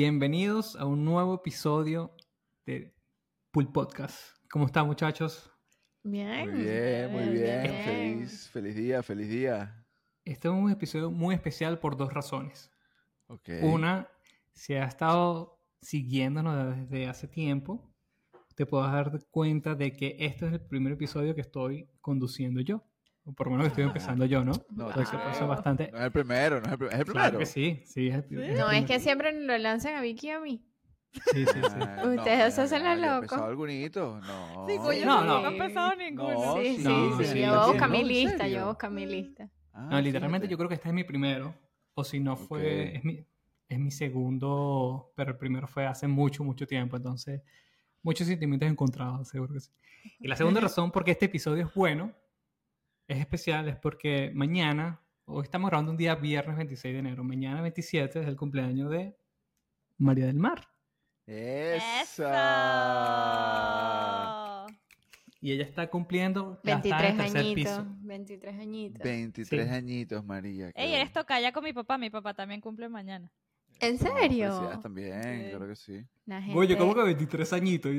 Bienvenidos a un nuevo episodio de Pool Podcast. ¿Cómo están, muchachos? Bien. Muy bien, muy bien. bien. Feliz, feliz día, feliz día. Este es un episodio muy especial por dos razones. Ok. Una, si ha estado siguiéndonos desde hace tiempo, te puedes dar cuenta de que este es el primer episodio que estoy conduciendo yo. Por lo menos que estoy empezando yo, ¿no? No, Porque pasa bastante. No es el primero, no es el, prim- es el primero. Claro que sí, sí. Es el, el No, es que siempre lo lanzan a Vicky y a mí. Sí, sí, sí. Ah, Ustedes se hacen los locos. empezó algunito? No. Sí, coño, No, no, no. no ha empezado ninguno. No, sí, sí, no, sí, sí, Yo lo busco entiendo. mi ¿En lista, yo busco mi lista. Ah, No, literalmente fíjate. yo creo que este es mi primero. O si no fue, Ok. es, mi, es mi segundo, pero el primero fue hace mucho, mucho tiempo. Entonces, muchos sentimientos encontrados, seguro que sí. Y la segunda razón por qué este episodio es bueno, es especial, es porque mañana, hoy estamos grabando un día viernes 26 de enero, mañana 27 es el cumpleaños de María del Mar. ¡Esa! Y ella está cumpliendo ya está en 23 el tercer añitos. piso. 23 añitos. 23 Sí. añitos, María. Ey, eres bueno. tocaya con mi papá. Mi papá también cumple mañana. ¿En No, serio? felicidades también, Sí. claro que sí. La Oye, gente- ¿cómo que 23 añitos?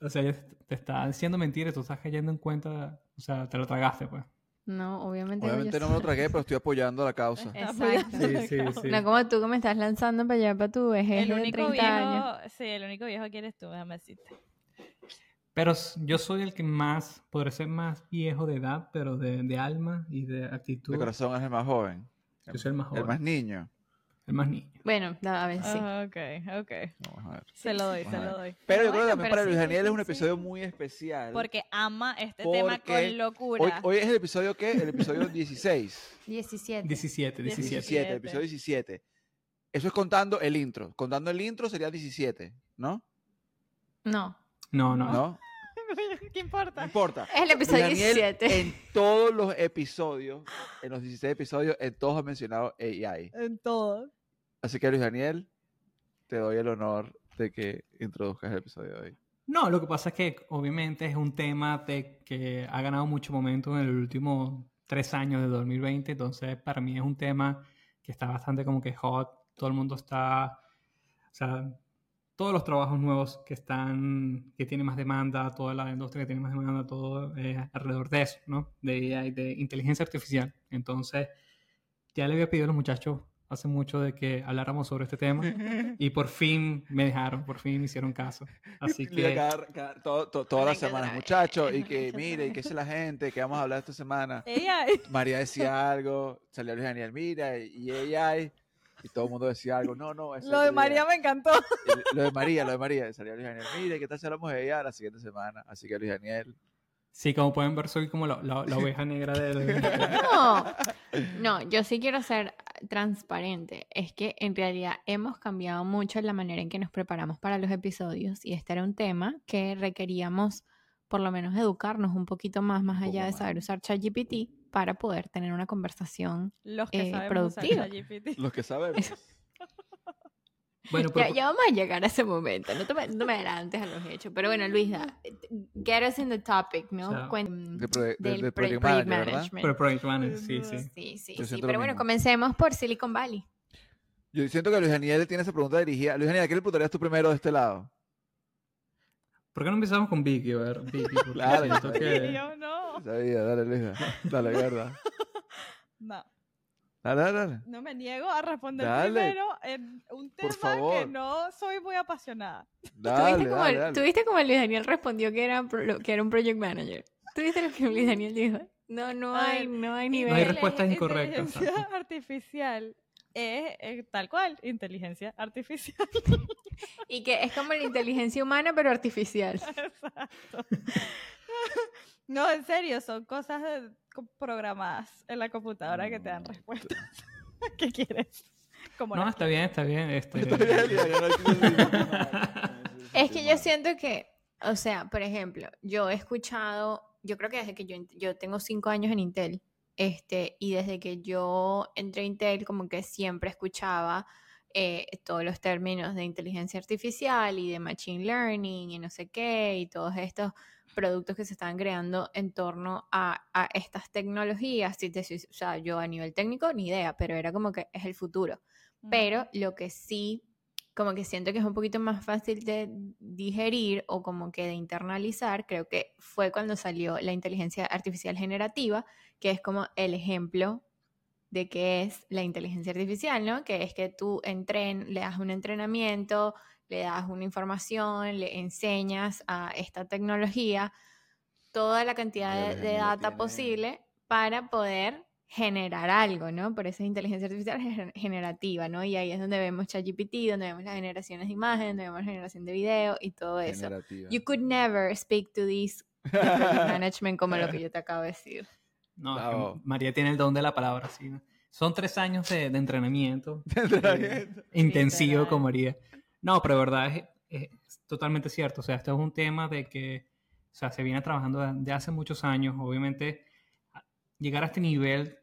O sea, ella te está diciendo mentiras, tú estás cayendo en cuenta, o sea, te lo tragaste, pues. No, obviamente. Obviamente no me lo tragué, pero estoy apoyando la causa. Exacto. Sí, sí, sí. No como tú que me estás lanzando para allá, para tu vejez El de único 30 viejo, años. sí, el único viejo que eres tú, déjame decirte. Pero yo soy el que más, podré ser más viejo de edad, pero de, de alma y de actitud. De corazón es el más joven. Yo soy el más joven. El más niño. El más niño. Bueno, a ver, sí. Ah, ok, ok. Vamos a ver. Se lo doy, Vamos se lo doy. Pero yo creo que también para Luis sí, Daniel es un sí. episodio muy especial. Porque ama este tema con locura. hoy es el episodio ¿qué? El episodio 16. 17. 17, 17. 17, el episodio 17. Eso es contando el intro. Contando el intro sería 17, ¿no? No. No, no. ¿No? ¿Qué No importa? importa. Es el episodio Daniel, 17. En todos los episodios, en los 16 episodios, en todos ha mencionado AI. En todo. Así que Luis Daniel, te doy el honor de que introduzcas el episodio de hoy. No, lo que pasa es que obviamente es un tema que ha ganado mucho momento en el último tres años de 2020, entonces para mí es un tema que está bastante como que hot, todo el mundo está, o sea, todos los trabajos nuevos que están, que tienen más demanda, toda la industria que tiene más demanda, todo es alrededor de eso, ¿no? De inteligencia artificial. Entonces, ya le había pedido a los muchachos hace mucho de que habláramos sobre este tema y por fin me dejaron, por fin me hicieron caso. Así Mira, que... cada- cada- todo- to- todas las semanas, muchachos, y que mire, y qué dice la gente, que vamos a hablar esta semana. Ella, María decía algo, salió Luis Daniel, mira, y AI, y todo el mundo decía algo. No, no, lo de María me encantó. y Lo de María, lo de María, salió Luis Daniel, mire, ¿qué tal si hablamos de ella la siguiente semana? Así que Luis Daniel, Sí, como pueden ver, soy como la, la- la oveja negra del... No, no, yo sí quiero ser transparente. Es que en realidad hemos cambiado mucho la manera en que nos preparamos para los episodios y este era un tema que requeríamos por lo menos educarnos un poquito más, más allá de saber usar ChatGPT para poder tener una conversación. Los que Eh, sabemos usar productiva. ChatGPT. los que sabemos. Bueno, Ya, pero, ya vamos a llegar a ese momento, no te, me- no me adelantes a los hechos. Pero bueno, Luisa, get us in the topic, ¿no? O sea, De, pro- de- del de project project manager, ¿verdad? management. pero Project Manager, sí, sí. Sí, sí, Pero bueno, comencemos por Silicon Valley. Yo siento que Luis Daniel tiene esa pregunta dirigida. Luis Daniel, ¿a qué le preguntarías tú primero de este lado? ¿Por qué no empezamos con Vicky? A ver, Vicky, Claro, yo que- no. Sabía, dale, Luis. Dale, verdad. No. Dale, dale, dale. No me niego a responder Dale. primero en un tema que no soy muy apasionada. Dale, ¿Tuviste, como, tuviste como Luis Daniel respondió que era, pro- que era un project manager? ¿Tuviste lo que Luis Daniel dijo? No, no hay, no hay No hay nivel. respuestas incorrectas, Inteligencia artificial es, eh, tal cual, inteligencia artificial. Y que es como la inteligencia humana, pero artificial. Exacto. No, en serio, son cosas de- programadas en la computadora que te dan respuestas. ¿Qué quieres? Como No, está bien, está bien. Este... Es que yo siento que, o sea, por ejemplo, yo he escuchado, yo creo que desde que yo, ent- yo tengo cinco años en Intel, este, y desde que yo entré a Intel, como que siempre escuchaba eh, todos los términos de inteligencia artificial y de machine learning y no sé qué, y todos estos productos que se están creando en torno a, a estas tecnologías. Si te o sea, yo a nivel técnico ni idea, pero era como que es el futuro. Pero lo que sí como que siento que es un poquito más fácil de digerir o como que de internalizar, creo que fue cuando salió la inteligencia artificial generativa, que es como el ejemplo de qué es la inteligencia artificial, ¿no? Que es que tú entren, le das un entrenamiento, le das una información, le enseñas a esta tecnología toda la cantidad de, de data tiene- posible para poder generar algo, ¿no? Por eso es inteligencia artificial gener- generativa, ¿no? Y ahí es donde vemos ChatGPT, donde vemos las generaciones de imagen, donde vemos la generación de video y todo eso. Generativa. You could never speak to this de management como lo que yo te acabo de decir. No, es que. María tiene el don de la palabra, sí. Son tres años de, de entrenamiento Entrenamiento. intensivo literal. con María. No, pero de verdad es, totalmente cierto. O sea, esto es un tema de que o sea, se viene trabajando de, hace muchos años. Obviamente, llegar a este nivel,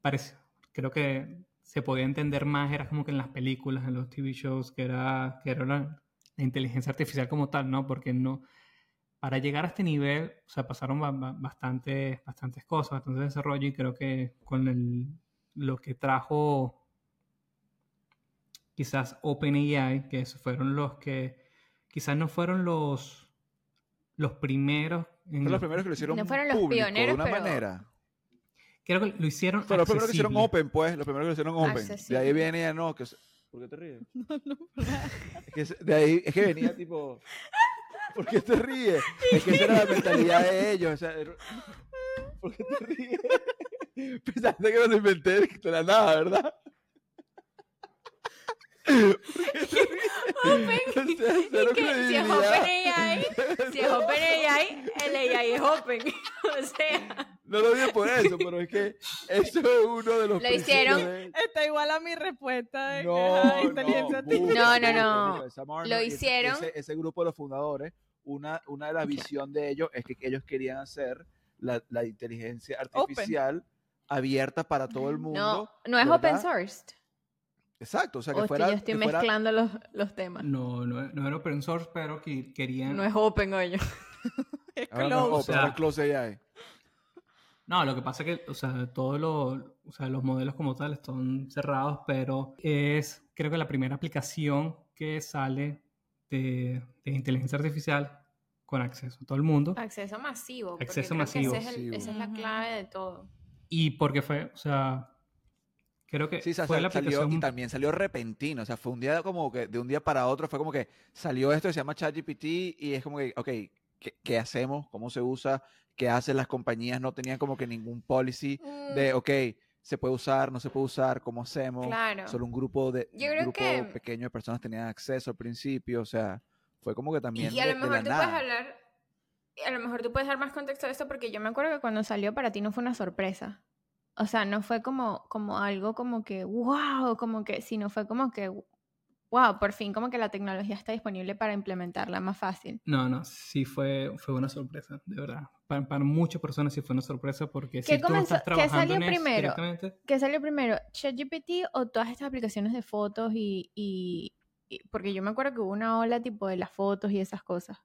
parece, creo que se podía entender más, era como que en las películas, en los TV shows, que era, que era la, inteligencia artificial como tal, ¿no? Porque no, para llegar a este nivel, o sea, pasaron ba- ba- bastantes, bastantes cosas, bastante desarrollo y creo que con el, lo que trajo quizás OpenAI, que esos fueron los que quizás no fueron los, los primeros. en Fueron los los- primeros que lo hicieron No fueron los público, pioneros, de una pero- manera. Creo que lo hicieron. Fueron los primeros que hicieron open, pues. Los primeros que lo hicieron open. De Accesible. ahí viene ya no. Que, se- ¿Por qué te ríes? No, no. Es que, de ahí, es que venía tipo. ¿Por qué te ríes? Es que esa era la mentalidad de ellos. o sea, era- ¿Por qué te ríes? Pensaste que lo inventé de la nada, ¿verdad? Open. Cero que si es. OpenAI, si es OpenAI, el AI es Open. o sea, No lo dije por eso, pero es que eso es uno de los Lo hicieron- de- Está igual a mi respuesta de que, No, ajá, no, inteligencia. No, no, no. Lo hicieron- Ese, ese grupo de los fundadores, una, una de las visiones de ellos es que ellos querían hacer la, la inteligencia artificial abierta para todo el mundo. no, no es ¿verdad? open source. Exacto, o sea, que estoy- fuera. yo estoy que fuera- mezclando los, los temas. No, no, no era open source, pero que querían. No es open, oye. Es no es close. open, O sea, ahora es close AI. No, lo que pasa es que, o sea, todos los, o sea, los modelos como tal están cerrados, pero es, creo que la primera aplicación que sale de, de inteligencia artificial con acceso a todo el mundo. Acceso masivo. Acceso masivo. ese es el- esa es la clave de todo. Y porque fue, o sea, creo que Sí, o sea, fue sal- la salió, aplicación. y también salió repentino, o sea, fue un día como que de un día para otro, fue como que salió esto que se llama ChatGPT y es como que, ok, ¿qué, qué hacemos? ¿Cómo se usa? ¿Qué hacen las compañías? No tenían como que ningún policy de, Mm, ok, se puede usar, no se puede usar, ¿cómo hacemos? Claro. Solo un grupo de Yo un creo grupo que- pequeño de personas tenían acceso al principio, o sea, fue como que también Y a de, lo de mejor la tú puedes nada. hablar, y a lo mejor tú puedes dar más contexto a esto porque yo me acuerdo que cuando salió para ti no fue una sorpresa. O sea, no fue como, como algo como que, wow, como que, sino fue como que, wow, por fin como que la tecnología está disponible para implementarla más fácil. No, no, sí fue, fue una sorpresa, de verdad. Para, para muchas personas sí fue una sorpresa porque ¿Qué si tú comenzó- estás qué trabajando salió en eso primero? ¿Qué salió primero? ¿ChatGPT o todas estas aplicaciones de fotos y, y- y- Porque yo me acuerdo que hubo una ola tipo de las fotos y esas cosas.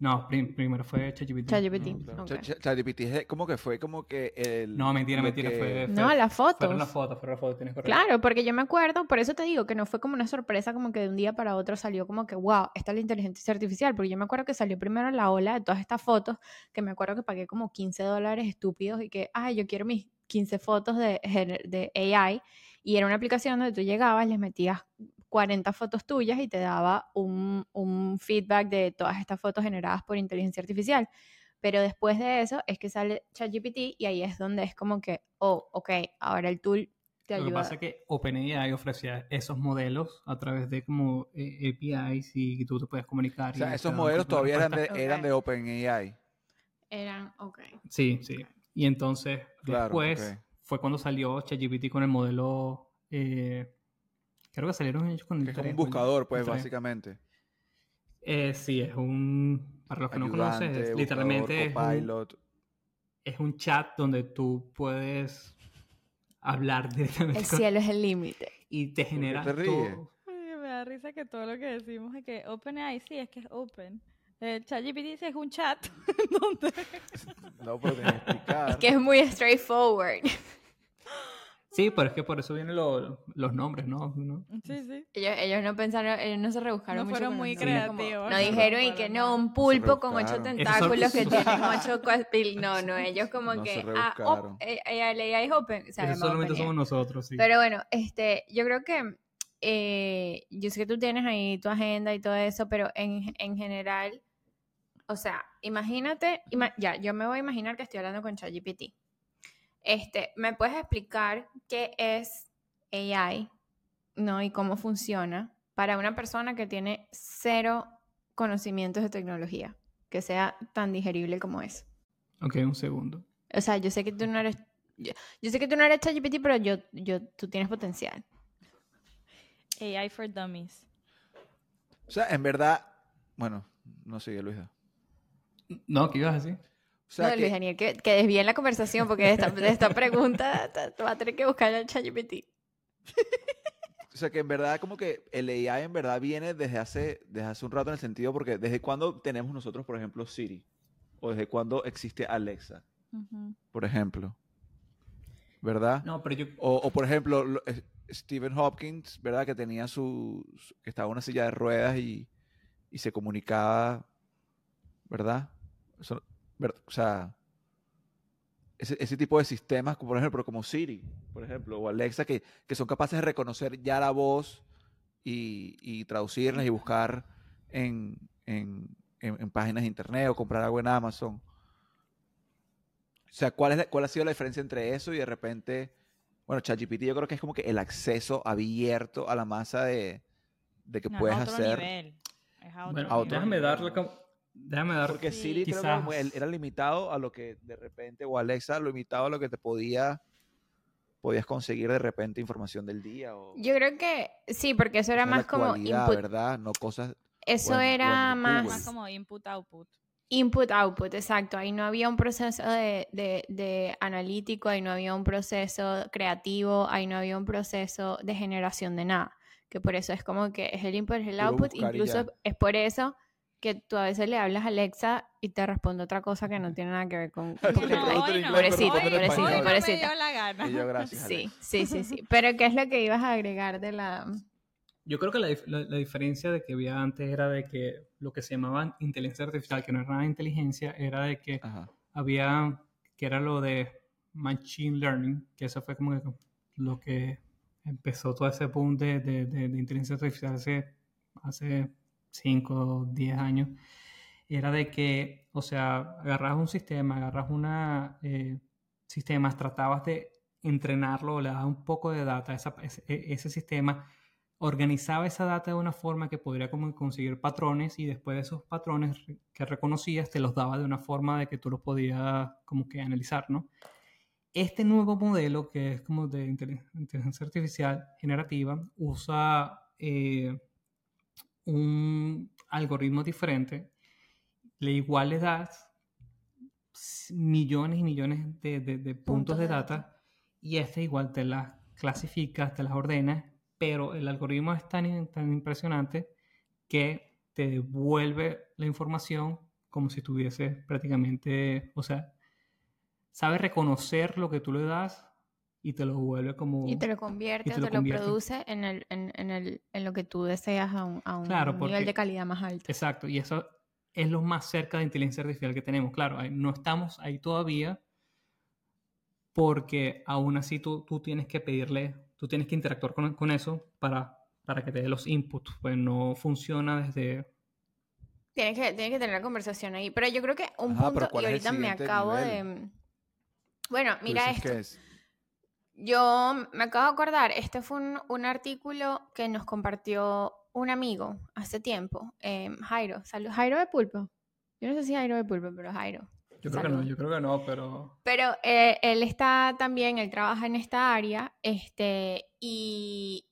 No, prim- primero fue ChatGPT. ChatGPT. No, Claro, Ok. Cha- Cha- ChatGPT es como que fue como que el... No, mentira, mentira, que- fue- No, las fotos. Fueron las fotos, fueron las fotos, tienes correcto. Claro, porque yo me acuerdo, por eso te digo que no fue como una sorpresa, como que de un día para otro salió como que, wow, esta es la inteligencia artificial, porque yo me acuerdo que salió primero la ola de todas estas fotos, que me acuerdo que pagué como 15 dólares estúpidos y que, ay, yo quiero mis 15 fotos de, de AI, y era una aplicación donde tú llegabas, les metías 40 fotos tuyas y te daba un, un feedback de todas estas fotos generadas por inteligencia artificial. Pero después de eso es que sale ChatGPT y ahí es donde es como que, oh, ok, ahora el tool te Lo que ayuda. pasa es que OpenAI ofrecía esos modelos a través de como eh, APIs y tú te puedes comunicar. O sea, esos modelos todavía eran de, eran OpenAI. Eran, ok. Sí, sí. Y entonces, Claro, después fue cuando salió ChatGPT con el modelo. eh, creo que salieron ellos con el es como un 3 o el- buscador, pues, el 3. básicamente. Eh, sí, es un. Para los que no conocen, Ayudante, es, buscador, literalmente es un, copilot. es un chat donde tú puedes hablar directamente El con- cielo es el límite. y te genera te ríes? todo. Ay, me da risa que todo lo que decimos es que OpenAI sí es que es open. El ChatGPT sí es un chat No, pero que explicar. Es que es muy straightforward. Sí, pero es que por eso vienen lo- los nombres, ¿no? ¿no? Sí, sí. Ellos, ellos no pensaron, ellos no se rebuscaron No mucho fueron muy como- creativos, No no dijeron y que no, un pulpo con ocho tentáculos que son- ocho cuaspil. No, no, ellos como No se que. Ah, eh, eh, la AI es open. o sea, Eso llama solamente somos nosotros, sí. Pero bueno, este, yo creo que eh, yo sé que tú tienes ahí tu agenda y todo eso, pero en, en general, o sea, imagínate, ima- ya, yo me voy a imaginar que estoy hablando con ChatGPT. Este, ¿me puedes explicar qué es AI, no? Y cómo funciona para una persona que tiene cero conocimientos de tecnología, que sea tan digerible como es. Ok, un segundo. O sea, yo sé que tú no eres, yo, yo sé que tú no eres ChatGPT, pero yo, yo, tú tienes potencial. AI for Dummies. O sea, en verdad, bueno, no sigue Luisa. No, ¿qué ibas a decir? O sea, no, que- Luis Daniel, que, que desvíen la conversación porque de esta, de esta pregunta te- te vas a tener que buscar en ChatGPT. O sea, que en verdad como que el AI en verdad viene desde hace, desde hace un rato en el sentido porque desde cuándo tenemos nosotros, por ejemplo, Siri, o desde cuándo existe Alexa, por ejemplo, ¿verdad? No, pero yo... O, o, por ejemplo, lo- eh, Stephen Hopkins, ¿verdad? Que tenía su, su- que estaba en una silla de ruedas y, y se comunicaba, ¿verdad? Eso- o sea, ese, ese tipo de sistemas, como por ejemplo, como Siri, por ejemplo, o Alexa, que, que son capaces de reconocer ya la voz y, y traducirlas y buscar en, en- en- en páginas de internet o comprar algo en Amazon. O sea, ¿cuál, es la- ¿cuál ha sido la diferencia entre eso y de repente, bueno, ChatGPT yo creo que es como que el acceso abierto a la masa de, de que No, puedes a otro hacer. nivel. Es a otro Bueno, déjame darle... Déjame dar... Porque Sí. Siri creo que Quizás- como él era limitado a lo que de repente, o Alexa, lo limitado a lo que te podía, podías conseguir de repente información del día o Yo creo que sí, porque eso era más como input. ¿verdad? No cosas Eso Bueno, era bueno, más. Más como input-output. input-output, exacto. Ahí no había un proceso de, de- de analítico, ahí no había un proceso creativo, ahí no había un proceso de generación de nada. Que por eso es como que es el input, es el output. Incluso es por eso que tú a veces le hablas a Alexa y te responde otra cosa que no tiene nada que ver con, con no, hoy no, Pobrecita, hoy- pobrecita, no me dio pobrecita. la gana. Y yo, gracias. Sí, sí, sí, sí. Pero ¿qué es lo que ibas a agregar de la... Yo creo que la, la- la diferencia de que había antes era de que lo que se llamaba inteligencia artificial, que no era nada de inteligencia, era de que Ajá. había, que era lo de machine learning, que eso fue como que lo que empezó todo ese boom de, de- de- de inteligencia artificial hace, hace 5 o 10 años, era de que, o sea, agarras un sistema, agarras una eh, sistemas, tratabas de entrenarlo, le dabas un poco de data a esa- ese, ese sistema, organizaba esa data de una forma que podría como conseguir patrones y después de esos patrones que reconocías te los daba de una forma de que tú los podías como que analizar, ¿no? Este nuevo modelo que es como de inteli- inteligencia artificial generativa usa eh, un algoritmo diferente, le igual le das millones y millones de, de- de puntos, de de data, y este igual te las clasificas, te las ordenas, pero el algoritmo es tan, tan impresionante que te devuelve la información como si tuviese prácticamente, o sea, sabe reconocer lo que tú le das y te lo devuelve como... Y te lo convierte y o te lo te lo convierte. produce en, el, en, en el, en lo que tú deseas a un, a un Claro, nivel porque- de calidad más alto. Exacto, y eso es lo más cerca de inteligencia artificial que tenemos. Claro, ahí- no estamos ahí todavía porque aún así tú, tú tienes que pedirle, tú tienes que interactuar con, con eso para, para que te dé los inputs. Pues no funciona desde... Tienes que, tienes que tener la conversación ahí. Pero yo creo que un Ajá, punto, y ¿cuál es el ahorita me acabo nivel? de... Bueno, Tú mira esto. que es- Yo me acabo de acordar, este fue un, un artículo que nos compartió un amigo hace tiempo, em, Jairo. Salud, Jairo de Pulpo. Yo no sé si Jairo de Pulpo, pero Jairo. Yo creo que no, yo creo que no, pero... Pero eh, él está también, él trabaja en esta área, este, y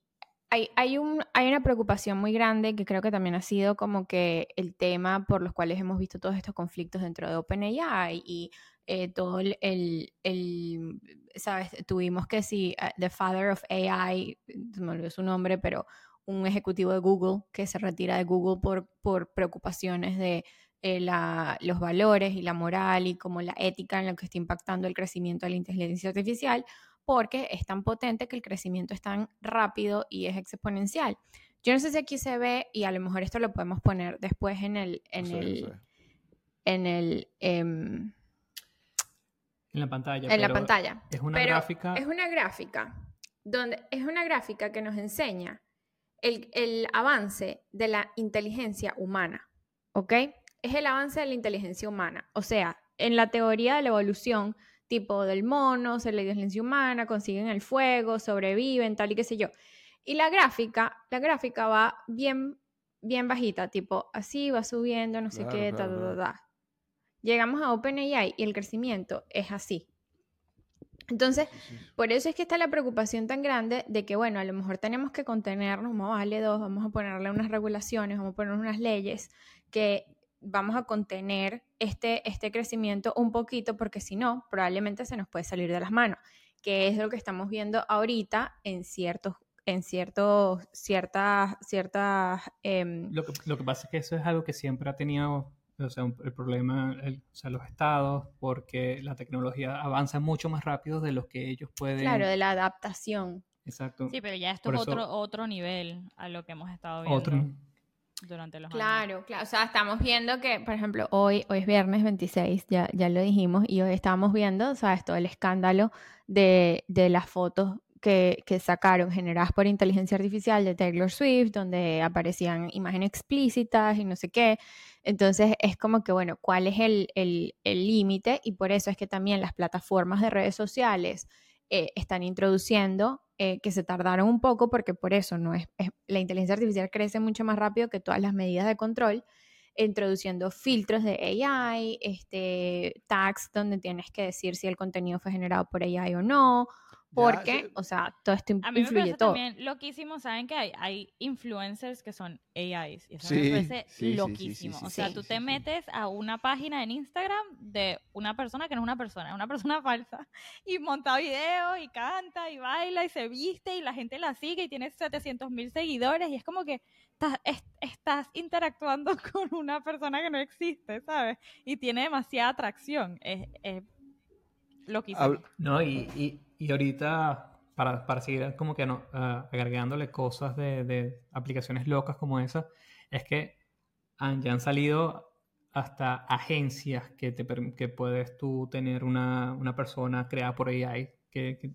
hay, hay, un, hay una preocupación muy grande que creo que también ha sido como que el tema por los cuales hemos visto todos estos conflictos dentro de OpenAI y eh, todo el, el, el, ¿sabes? Tuvimos que si, uh, The Father of AI, me olvidó su nombre, pero un ejecutivo de Google que se retira de Google por, por preocupaciones de eh, la, los valores y la moral y como la ética en lo que está impactando el crecimiento de la inteligencia artificial, porque es tan potente que el crecimiento es tan rápido y es exponencial. Yo no sé si aquí se ve y a lo mejor esto lo podemos poner después en el en No no el en el em, En la pantalla. en la pantalla. Es una Pero gráfica. Es una gráfica donde es una gráfica que nos enseña el, el avance de la inteligencia humana, ¿ok? Es el avance de la inteligencia humana. O sea, en la teoría de la evolución, tipo del mono, se la inteligencia humana, consiguen el fuego, sobreviven, tal y qué sé yo. Y la gráfica, la gráfica va bien, bien bajita, tipo así va subiendo, no sé Claro, qué, ta, claro, ta, ta, claro. ta. Llegamos a OpenAI y el crecimiento es así. Entonces, por eso es que está la preocupación tan grande de que, bueno, a lo mejor tenemos que contenernos, vamos a darle dos, vamos a ponerle unas regulaciones, vamos a poner unas leyes que vamos a contener este, este crecimiento un poquito, porque si no, probablemente se nos puede salir de las manos, que es lo que estamos viendo ahorita en ciertos, en ciertos, ciertas, ciertas, em, Lo que, lo que pasa es que eso es algo que siempre ha tenido, o sea, un- el problema, el- o sea, los estados, porque la tecnología avanza mucho más rápido de lo que ellos pueden. claro, de la adaptación. Exacto. Sí, pero ya esto Por es eso- otro, otro nivel a lo que hemos estado viendo Otro. durante los años. Claro, claro. O sea, estamos viendo que, por ejemplo, hoy, hoy es viernes 26, ya, ya lo dijimos, y hoy estábamos viendo, ¿sabes? Todo el escándalo de, de las fotos que, sacaron generadas por inteligencia artificial de Taylor Swift, donde aparecían imágenes explícitas y no sé qué. Entonces, es como que, bueno, ¿cuál es el el- el límite? y por eso es que también las plataformas de redes sociales eh, están introduciendo, eh, que se tardaron un poco porque por eso no es, es- la inteligencia artificial crece mucho más rápido que todas las medidas de control, introduciendo filtros de AI, este, tags donde tienes que decir si el contenido fue generado por AI o no, porque, sí. o sea, todo esto A mí me influye parece todo. también loquísimo, ¿saben que hay? Hay influencers que son AIs y eso Sí, me parece sí, sí, sí, sí, loquísimo. sí, o sea, sí, tú te sí. metes a una página en Instagram de una persona que no es una persona, es una persona falsa y monta videos y canta y baila y se viste y la gente la sigue y tiene 700 mil seguidores y es como que estás, es- estás interactuando con una persona que no existe, ¿sabes? Y tiene demasiada atracción. Es, es loquísimo. No, y, y, y ahorita, para, para seguir como que no, ah, agregándole cosas de, de aplicaciones locas como esa, es que han, ya han salido hasta agencias que, te, que puedes tú tener una, una persona creada por AI, que, que,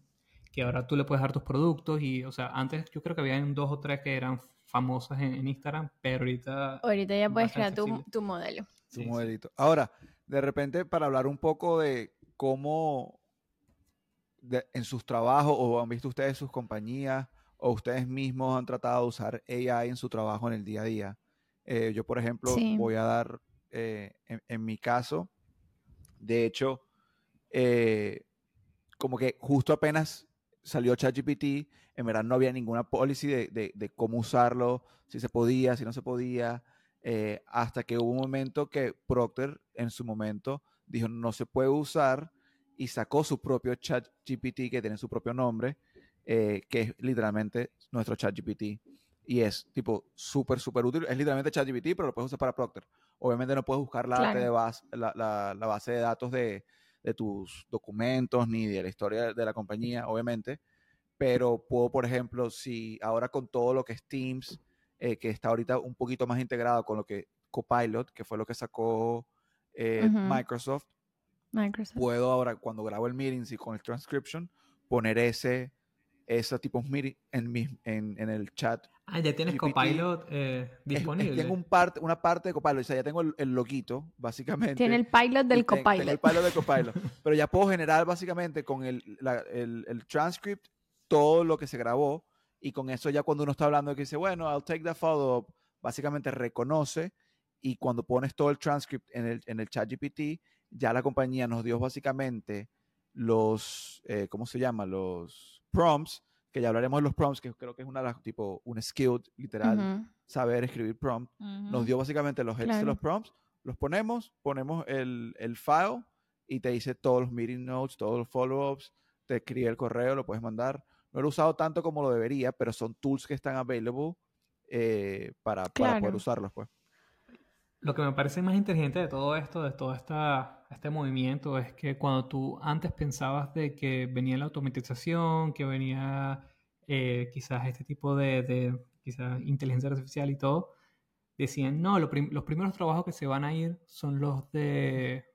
que ahora tú le puedes dar tus productos y, o sea, antes yo creo que habían dos o tres que eran famosas en, en Instagram, pero ahorita... Ahorita ya puedes crear tu, tu modelo. tu Sí, sí. modelito. Ahora, de repente, para hablar un poco de cómo de- en sus trabajos, o han visto ustedes sus compañías, o ustedes mismos han tratado de usar AI en su trabajo en el día a día. Eh, yo, por ejemplo, Sí. voy a dar, eh, en, en mi caso, de hecho, eh, como que justo apenas salió ChatGPT, en verdad no había ninguna policy de, de- de cómo usarlo, si se podía, si no se podía, hasta que hubo un momento que Procter en su momento dijo no se puede usar y sacó su propio ChatGPT que tiene su propio nombre, eh, que es literalmente nuestro ChatGPT. Y es tipo súper, súper útil. Es literalmente ChatGPT, pero lo puedes usar para Procter. Obviamente no puedes buscar la, Claro. de base, la, la- la base de datos de, de tus documentos ni de la historia de la compañía, obviamente. Pero puedo, por ejemplo, si ahora con todo lo que es Teams, eh, que está ahorita un poquito más integrado con lo que Copilot, que fue lo que sacó eh. Microsoft, Microsoft. puedo ahora, cuando grabo el meeting y con el transcription, poner ese, ese tipo de meeting en, mi, en, en el chat. Ah, ya tienes GPT Copilot eh, Es- es- disponible. tengo un parte, una parte de Copilot, o sea, ya tengo el, el loguito, básicamente. Tiene el pilot del ten- tengo el copilot. pilot del Copilot. pero ya puedo generar básicamente con el, la- el, el transcript todo lo que se grabó y con eso ya cuando uno está hablando que dice, bueno, I'll take that follow-up, básicamente reconoce y cuando pones todo el transcript en el, en el chat GPT, ya la compañía nos dio básicamente los, eh, ¿cómo se llama? Los prompts, que ya hablaremos de los prompts, que creo que es una de las, tipo, un skill literal, Ujú. saber escribir prompt nos Ujú. dio básicamente los heads de Claro. los prompts, los ponemos, ponemos el, el file y te dice todos los meeting notes, todos los follow-ups, te escribe el correo, lo puedes mandar. No lo he usado tanto como lo debería, pero son tools que están available eh, para, para poder Claro. usarlos, pues. Lo que me parece más inteligente de todo esto, de toda esta a este movimiento es que cuando tú antes pensabas de que venía la automatización, que venía eh, quizás este tipo de, de quizás inteligencia artificial y todo, decían, no, lo prim- los primeros trabajos que se van a ir son los de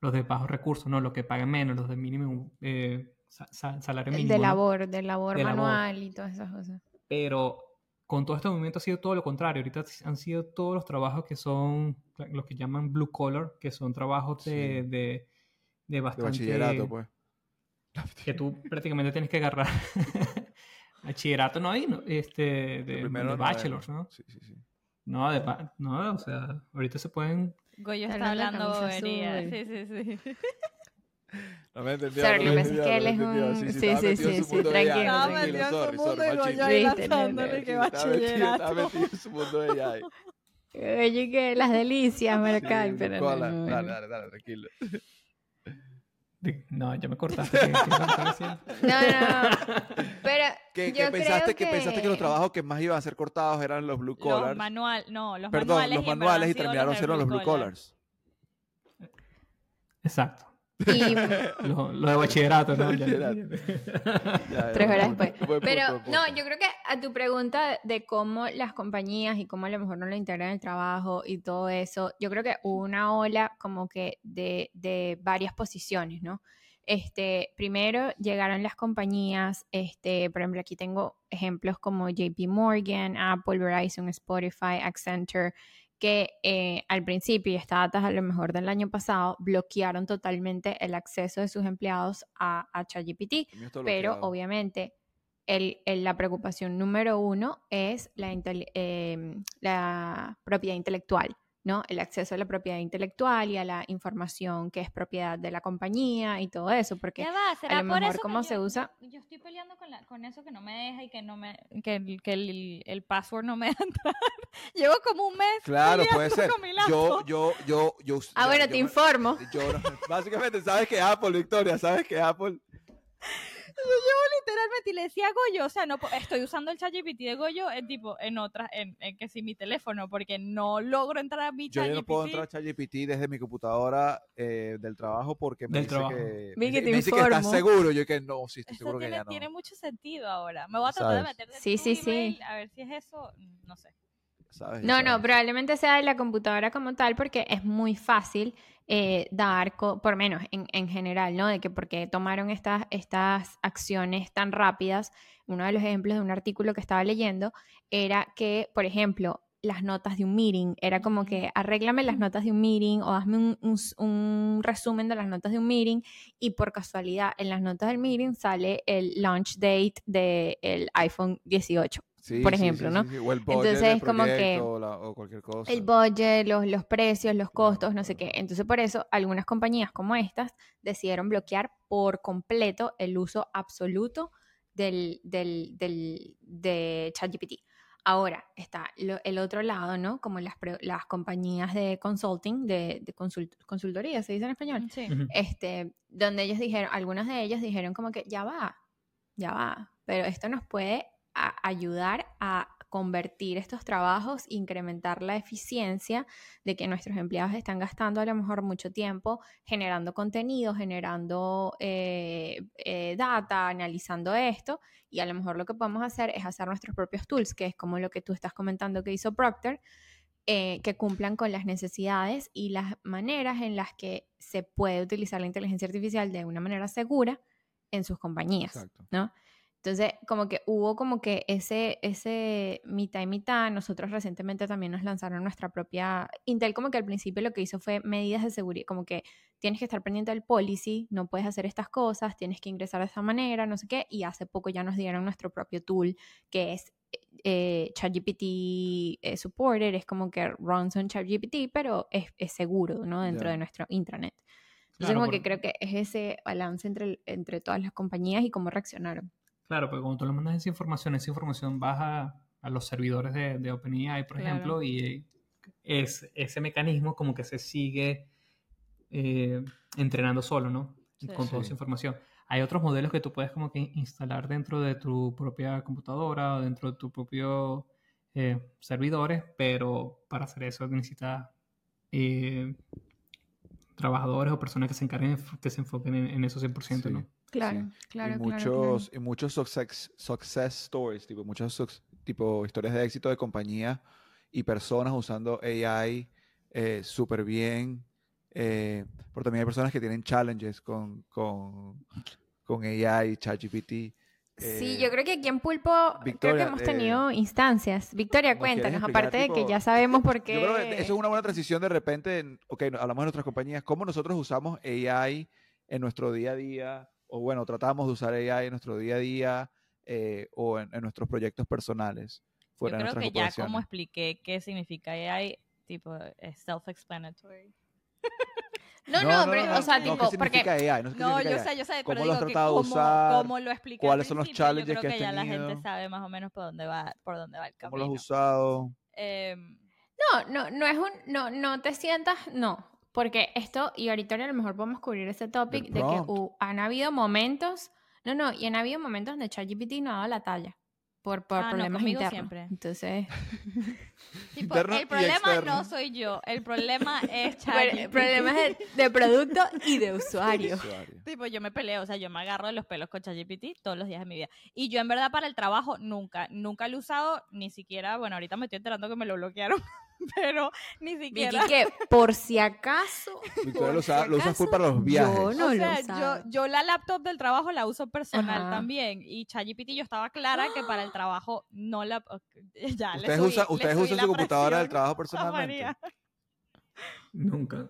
los de bajos recursos, no, los que pagan menos, los de mínimo eh, sa- sa- salario El mínimo. de labor De labor. manual y todas esas cosas. Pero con todo este movimiento ha sido todo lo contrario. Ahorita han sido todos los trabajos que son los que llaman blue collar, que son trabajos de, Sí. de, de De bastante... bachillerato, pues. Que tú prácticamente tienes que agarrar bachillerato, no hay, no, este, de, primero de bachelors. ¿no? Sí, sí, sí. No, de, no, o sea, ahorita se pueden... Goyo Está hablando de bobería. Sí, sí, sí. No me entendió. Sorry, no lo me que pasa es entendió, que no él es un- Sí, sí, sí, sí, metido en sí, su sí, mundo de tranquilo, Estaba tranquilo. metido en su mundo y Goyo chiste. ahí lanzándole que Sí, estaba metido- Estaba bachillerato. metido en su mundo de AI. Oye, que las delicias, Marcay, Sí, pero cola. no, no, Dale, dale, dale, tranquilo. no, ya me cortaste. ¿qué- qué es lo que? No, no, no. Pero ¿Qué, yo qué pensaste, creo que... pensaste que los trabajos que más iban a ser cortados eran los blue Los collars? manual, no, los Perdón, manuales. los manuales y terminaron siendo los blue collar. collars. Exacto. Y Lo, lo de bachillerato, ¿no? Ya- Bachillerato. Ya, ya, tres horas después. Pero no, yo creo que a tu pregunta de cómo las compañías y cómo a lo mejor no lo integran en el trabajo y todo eso, yo creo que hubo una ola como que de, de varias posiciones, ¿no? Este, primero llegaron las compañías, este, por ejemplo, aquí tengo ejemplos como JP Morgan, Apple, Verizon, Spotify, Accenture, que eh, al principio, y esta data es a lo mejor del año pasado, bloquearon totalmente el acceso de sus empleados a, a ChatGPT. Está pero obviamente el, el- la preocupación número uno es la, em, la propiedad intelectual, ¿no? El acceso a la propiedad intelectual y a la información que es propiedad de la compañía y todo eso, porque Ya va, será lo por mejor eso cómo se yo, usa- Yo, estoy peleando con, la- con eso que no me deja y que no me que el, que el, el password no me deja entrar. Llevo como un mes. Claro, puede ser. con mi Yo, yo, yo, yo. Ah, yo- bueno, yo te informo. yo básicamente, ¿sabes que Apple, Victoria? ¿Sabes que Apple? literalmente y le decía a Goyo, o sea, no estoy usando el ChatGPT de Goyo en tipo en otras en, en que sí mi teléfono porque no logro entrar a mi Yo ya ChatGPT. no puedo entrar a ChatGPT desde mi computadora eh, del trabajo porque me Del dice trabajo. que, me, que dice- te me dice que estás seguro. Yo que no, sí, estoy Esto seguro que ya no. tiene mucho sentido ahora. Me voy a tratar de ¿Sabes? meter de Sí, sí, sí. email, a ver si es eso, no sé. ¿sabes? No, no, probablemente sea de la computadora como tal porque es muy fácil eh, dar, por menos en, en general, ¿no? De que porque tomaron estas, estas acciones tan rápidas, uno de los ejemplos de un artículo que estaba leyendo era que, por ejemplo, las notas de un meeting, era como que arréglame las notas de un meeting o hazme un, un s- un resumen de las notas de un meeting y por casualidad en las notas del meeting sale el launch date del iPhone 18 Sí, por ejemplo, sí, ¿no? sí, sí. O el budget Entonces, es como que o, la- o cualquier cosa. el budget, los, los precios, los costos, no sé qué. Entonces, por eso, algunas compañías como estas decidieron bloquear por completo el uso absoluto del, del, del- de ChatGPT. Ahora está lo- el otro lado, ¿no? Como las, pre- las compañías de consulting, de, de consult- consultoría, se dice en español, Sí. Este, donde ellos dijeron, algunos de ellos dijeron como que ya va, ya va, pero esto nos puede a- ayudar a convertir estos trabajos, incrementar la eficiencia de que nuestros empleados están gastando a lo mejor mucho tiempo generando contenido, generando eh, eh, data, analizando esto, y a lo mejor lo que podemos hacer es hacer nuestros propios tools, que es como lo que tú estás comentando que hizo Procter, eh, que cumplan con las necesidades y las maneras en las que se puede utilizar la inteligencia artificial de una manera segura en sus compañías, Exacto. ¿no? Entonces, como que hubo como que ese, ese mitad y mitad. Nosotros recientemente también nos lanzaron nuestra propia... Intel como que al principio lo que hizo fue medidas de seguridad, como que tienes que estar pendiente del policy, no puedes hacer estas cosas, tienes que ingresar de esta manera, no sé qué. Y hace poco ya nos dieron nuestro propio tool, que es eh, ChatGPT eh, supported, es como que runs on ChatGPT, pero es, es seguro, ¿no? Dentro Ya. de nuestro intranet. Entonces, Claro, como que creo que es ese balance entre, entre todas las compañías y cómo reaccionaron. Claro, porque cuando tú le mandas esa información, esa información baja a los servidores de, de OpenAI, por Claro. ejemplo, y es, ese mecanismo como que se sigue eh, entrenando solo, ¿no? Sí. Con toda Sí. esa información. Hay otros modelos que tú puedes como que instalar dentro de tu propia computadora o dentro de tu propio eh, servidores, pero para hacer eso necesitas eh, trabajadores o personas que se encarguen, que se enfoquen en, en eso 100%, Sí. ¿no? Claro, Sí. claro, y muchos, claro. y muchos success, success stories, tipo, muchas tipo, historias de éxito de compañías y personas usando AI eh, súper bien. eh, pero también hay personas que tienen challenges con, con, con AI, ChatGPT. Sí, eh, yo creo que aquí en Pulpo creo que Victoria, hemos eh, tenido instancias. Victoria, ¿nos quieres cuéntanos, aparte de que tipo- ya sabemos por Yo creo que qué. eso es una buena transición de repente. en- ok, hablamos de nuestras compañías, cómo nosotros usamos AI en nuestro día a día, o bueno, tratamos de usar AI en nuestro día a día eh, o en, en nuestros proyectos personales. Yo Fuera de creo que ya como expliqué qué significa AI, tipo, es self-explanatory. No, no, pero, no, o sea, no, tipo, ¿qué porque significa AI? No, sé qué No, yo AI. sé, yo sé, ¿Cómo pero lo has digo que tratado de como, usar? como lo expliqué ¿Cuáles son los principio, yo challenges creo que que, has ya la tenido? gente sabe más o menos por dónde va, por dónde va el ¿Cómo camino. lo has usado? Em, no, no, no es un, no, no te sientas, no, porque esto, y ahorita a lo mejor podemos cubrir ese topic de que uh, han habido momentos, no, no, y han habido momentos donde ChatGPT no ha dado la talla por, por Ah, no, problemas conmigo internos. siempre. Entonces, tipo, el problema no soy yo, el problema es ChatGPT. problemas de, de producto y de usuario. Usuario. Tipo, yo me peleo, o sea, yo me agarro de los pelos con ChatGPT todos los días de mi vida. Y yo en verdad para el trabajo nunca, nunca lo he usado, ni siquiera, bueno, ahorita me estoy enterando que me lo bloquearon, pero ni Vicky, siquiera... que por si acaso, Victoria lo, si usa, lo usa full para los viajes. yo no o sea, yo, yo la laptop del trabajo la uso personal Ajá. también. Y ChatGPT yo estaba clara que para el trabajo no la... Ya, le ¿Ustedes, subí- usa- ustedes usan su computadora del trabajo personalmente? Nunca.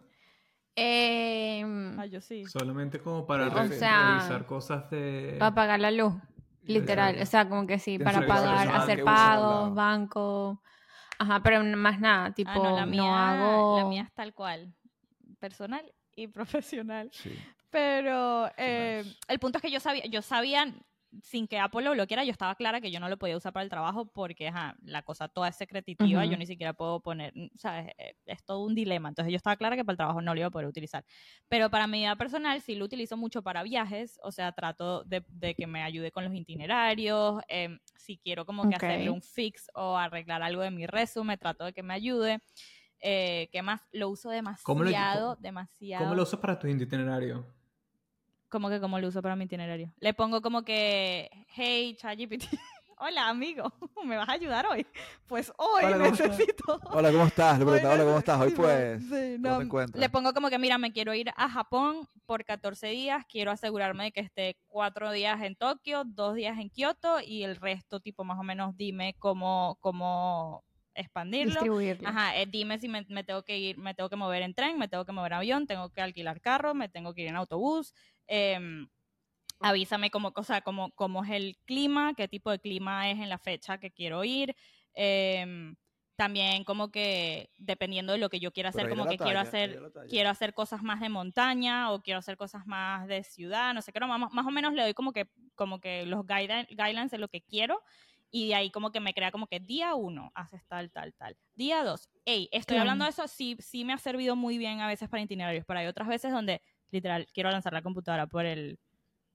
Em, Ah, yo sí. Solamente como para O re- sea, revisar cosas de... para pagar la luz, literal. O sea, como que sí, para pagar, hacer pagos, banco. Ajá, pero más nada, tipo, Ah, no, la no, mía, hago. la mía es tal cual. Personal y profesional. Sí. Pero eh, el punto es que yo sabía, yo sabía, sin que Apple lo bloqueara, yo estaba clara que yo no lo podía usar para el trabajo porque ajá, la cosa toda es secretitiva, yo ni siquiera puedo poner, ¿sabes? Eh, Es todo un dilema. Entonces yo estaba clara que para el trabajo no lo iba a poder utilizar. Pero para mi vida personal sí lo utilizo mucho para viajes, o sea, trato de, de que me ayude con los itinerarios, em, si quiero como que hacerle Ok. un fix o arreglar algo de mi resumen, trato de que me ayude. Eh, ¿Qué más? Lo uso ¿Cómo lo- demasiado, cómo- demasiado. ¿Cómo lo usas para tu itinerario? Como que como lo uso para mi itinerario. Le pongo como que, hey, ChatGPT, hola amigo, ¿me vas a ayudar hoy? Pues hoy Hola, ¿cómo estás? necesito. Hola, ¿cómo estás? Le hoy preguntaba, hola, ¿cómo estás? Hoy necesito- pues, sí, ¿cómo no, te encuentras? Le pongo como que, mira, me quiero ir a Japón por 14 días, quiero asegurarme de que esté cuatro días en Tokio, dos días en Kioto y el resto, tipo, más o menos, dime cómo, cómo expandirlo. Distribuirlo. Ajá, eh, dime si me, me tengo que ir, me tengo que mover en tren, me tengo que mover en avión, tengo que alquilar carro, me tengo que ir en autobús. Em, avísame cómo, cosa, cómo, cómo es el clima, qué tipo de clima es en la fecha que quiero ir. em, también como que dependiendo de lo que yo quiera hacer, como que la quiero talla, ahí hacer quiero hacer cosas más de montaña o quiero hacer cosas más de ciudad, no sé qué, no, más, más o menos le doy como que, como que los guidelines, guidelines de lo que quiero y de ahí como que me crea como que día uno haces tal, tal, tal. Día dos, hey, estoy Claro. hablando de eso, sí, sí me ha servido muy bien a veces para itinerarios, pero hay otras veces donde literal quiero lanzar la computadora por el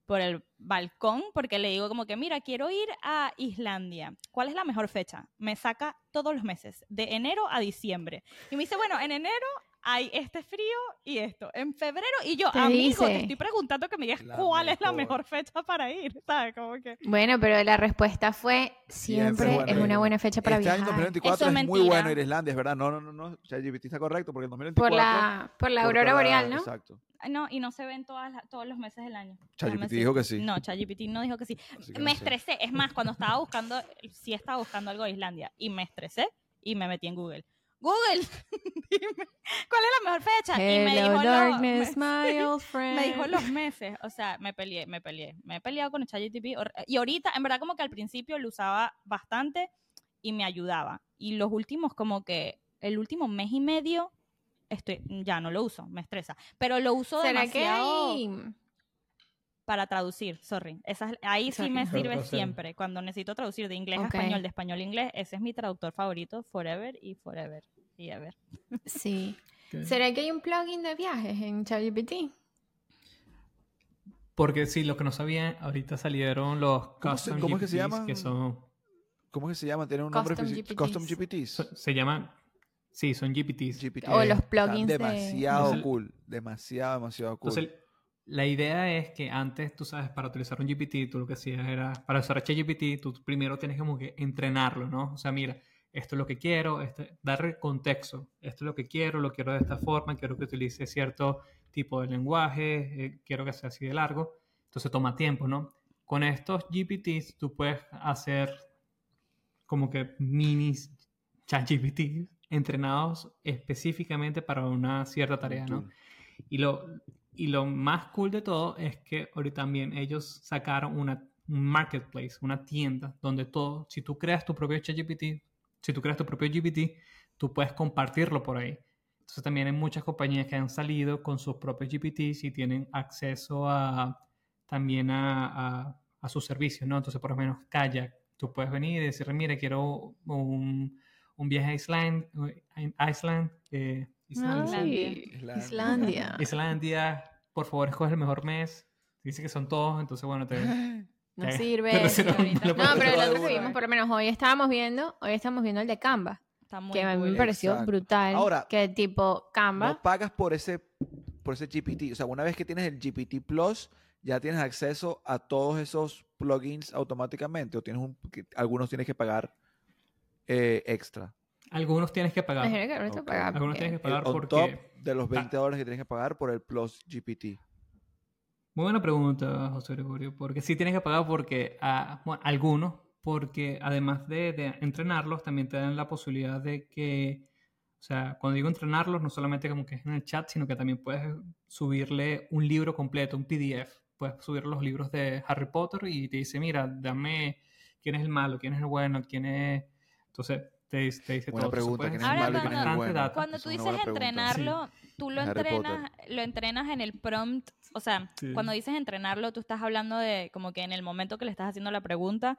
por el balcón porque le digo como que mira quiero ir a Islandia ¿cuál es la mejor fecha? me saca todos los meses de enero a diciembre y me dice bueno en enero hay este frío y esto en febrero y yo Te amigo te dice. estoy preguntando que me digas La cuál es la mejor. mejor fecha para ir ¿sabes? como que Bueno, pero la respuesta fue siempre, Siempre es bueno. una buena fecha para este año viajar. 2024 Eso es, es muy bueno ir a Islandia, es verdad. No, no, no, no. ChatGPT está correcto porque el 2024. Por la, por la aurora boreal, ¿no? Exacto. no y no se ven todas las- todos los meses del año ChatGPT dijo que sí. no ChatGPT no dijo que sí que me no sé. estresé. Es más, cuando estaba buscando, sí estaba buscando algo de Islandia y me estresé y me metí en Google. Google, dime, ¿cuál es la mejor fecha? y me dijo, lo- darkness, me, my old sí, friend. me dijo los meses. O sea, me peleé, me peleé. Me he peleado con el ChatGPT. Y ahorita, en verdad, como que al principio lo usaba bastante y me ayudaba. Y los últimos, como que el último mes y medio, estoy, ya no lo uso, me estresa. Pero lo uso ¿Será que demasiado hay... para traducir, sorry. Esa, es- ahí sí me sirve o sea. siempre. Cuando necesito traducir de inglés a español, de español a inglés, ese es mi traductor favorito, forever y forever y ever. Sí. ¿Será que hay un plugin de viajes en ChatGPT? Porque sí, lo que no sabía, ahorita salieron los ¿Cómo se- custom cómo es que se GPTs, llaman? que son, ¿Cómo es que se llama? Tiene un nombre Custom específico. GPTs. Custom GPTs. so- se llaman Sí, son GPTs. GPT. O los plugins de- Demasiado cool. Demasiado, demasiado cool. Entonces, la idea es que antes, tú sabes, para utilizar un GPT, tú lo que hacías era, para usar ChatGPT, tú primero tienes como que entrenarlo, ¿no? O sea, mira, esto es lo que quiero, este, darle contexto, esto es lo que quiero, lo quiero de esta forma, quiero que utilice cierto tipo de lenguaje, eh, quiero que sea así de largo, entonces toma tiempo, ¿no? Con estos GPTs tú puedes hacer como que minis ChatGPT entrenados específicamente para una cierta tarea, ¿no? Y lo, y lo más cool de todo es que ahorita también ellos sacaron una, un marketplace, una tienda, donde todo, si tú creas tu propio ChatGPT, si tú creas tu propio GPT, tú puedes compartirlo por ahí. Entonces también hay muchas compañías que han salido con sus propios GPTs y tienen acceso a también a, a, a sus servicios, ¿no? Entonces, por lo menos Kayak, tú puedes venir y decirle, mira, quiero un, un viaje a Island, Iceland, eh, Islandia. Ay, Islandia. Islandia. Islandia, por favor, escoge el mejor mes. Dice que son todos, entonces bueno, te... No te- sirve. te No, pero el otro que vimos, por lo menos hoy estábamos viendo, hoy estamos viendo el de Canva, Está muy que a mí me pareció Exacto. brutal. Ahora, que tipo Canva, No pagas por ese, por ese GPT. O sea, una vez que tienes el GPT Plus, ya tienes acceso a todos esos plugins automáticamente. O tienes un, que- algunos tienes que pagar eh, extra. Algunos tienes que pagar. que ahora te Ok. paga Algunos tienes que El pagar on porque... top de los 20 dólares que tienes que pagar por el Plus GPT. Muy buena pregunta, José Gregorio, porque sí tienes que pagar porque, ah, bueno, algunos, porque además de, de entrenarlos, también te dan la posibilidad de que, o sea, cuando digo entrenarlos, no solamente como que es en el chat, sino que también puedes subirle un libro completo, un PDF. Puedes subir los libros de Harry Potter y te dice, mira, dame quién es el malo, quién es el bueno, quién es... Entonces, te, dice- te dice Buena todo. Pregunta, puedes ¿quién es el hacer malo bueno? Cuando Es tú dices entrenarlo, tú lo Harry Potter. entrenas, lo entrenas en el prompt, o sea, Sí. cuando dices entrenarlo, tú estás hablando de como que en el momento que le estás haciendo la pregunta,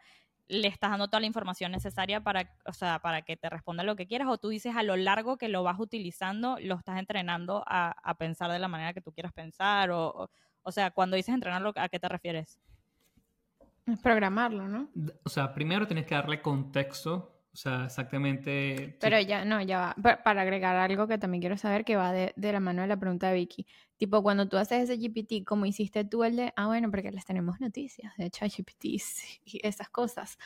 le estás dando toda la información necesaria para, o sea, para que te responda lo que quieras, o tú dices a lo largo que lo vas utilizando, lo estás entrenando a, a pensar de la manera que tú quieras pensar, o, o, o sea, cuando dices entrenarlo, ¿a qué te refieres? es programarlo, ¿no? O sea, primero tienes que darle contexto, o sea, exactamente... Pero ya, no, ya va. Pa- Para agregar algo que también quiero saber que va de, de la mano de la pregunta de Vicky. Tipo, cuando tú haces ese GPT, como hiciste tú el de, ah, bueno, porque les tenemos noticias de ChatGPTs y esas cosas.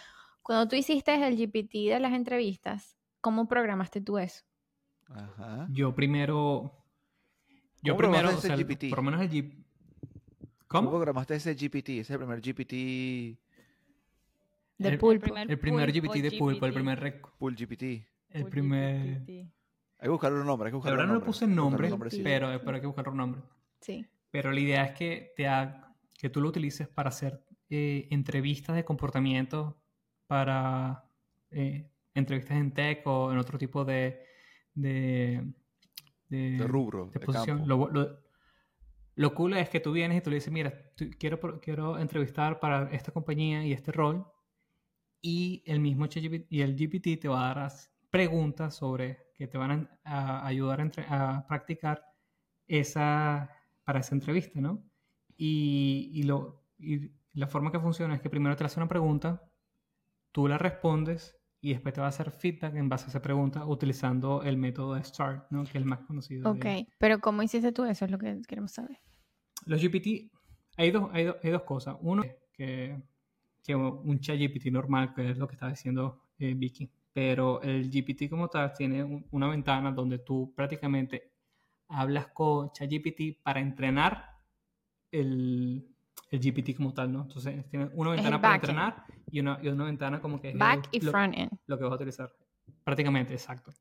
Cuando tú hiciste el GPT de las entrevistas, ¿cómo programaste tú eso? Ajá. Yo primero. Yo ¿Cómo primero. programaste o sea, ese el- GPT? por lo menos el G. ¿Cómo ¿Cómo? programaste ese GPT? Ese es el primer GPT, De El- pulpo. primer- El primer Pulpo GPT de pulpo, el GPT. primer. rec- Full GPT. El primer. GPT. Hay que buscarle un nombre, hay que La buscarle verdad un no le puse nombre, nombre, sí. pero, pero hay que buscar un nombre. Sí. Pero la idea es que, te ha- que tú lo utilices para hacer eh, entrevistas de comportamiento, para eh, entrevistas en tech o en otro tipo de. de, de, De rubro, de de posición. campo. Lo, lo- lo cool es que tú vienes y tú le dices, mira, tú- quiero, quiero entrevistar para esta compañía y este rol, y el mismo ChatGPT y el GPT te va a dar as- preguntas sobre que te van a, a ayudar a, entre- a practicar esa para esa entrevista, ¿no? Y, y lo, y la forma que funciona es que primero te hace una pregunta, tú la respondes y después te va a hacer feedback en base a esa pregunta utilizando el método de START, ¿no? Que es el más conocido. de- Ok, pero ¿cómo hiciste tú eso? Es lo que queremos saber. los GPT, hay dos, hay, do- hay dos cosas. Uno, que, que un chat GPT normal, que es lo que está diciendo eh, Vicky. Pero el GPT como tal tiene un- una ventana donde tú prácticamente hablas con ChatGPT para entrenar el, el GPT como tal, ¿no? Entonces tiene una el ventana para entrenar y una, y una ventana como que es el- Back y lo, front end. lo que vas a utilizar. Prácticamente, exacto.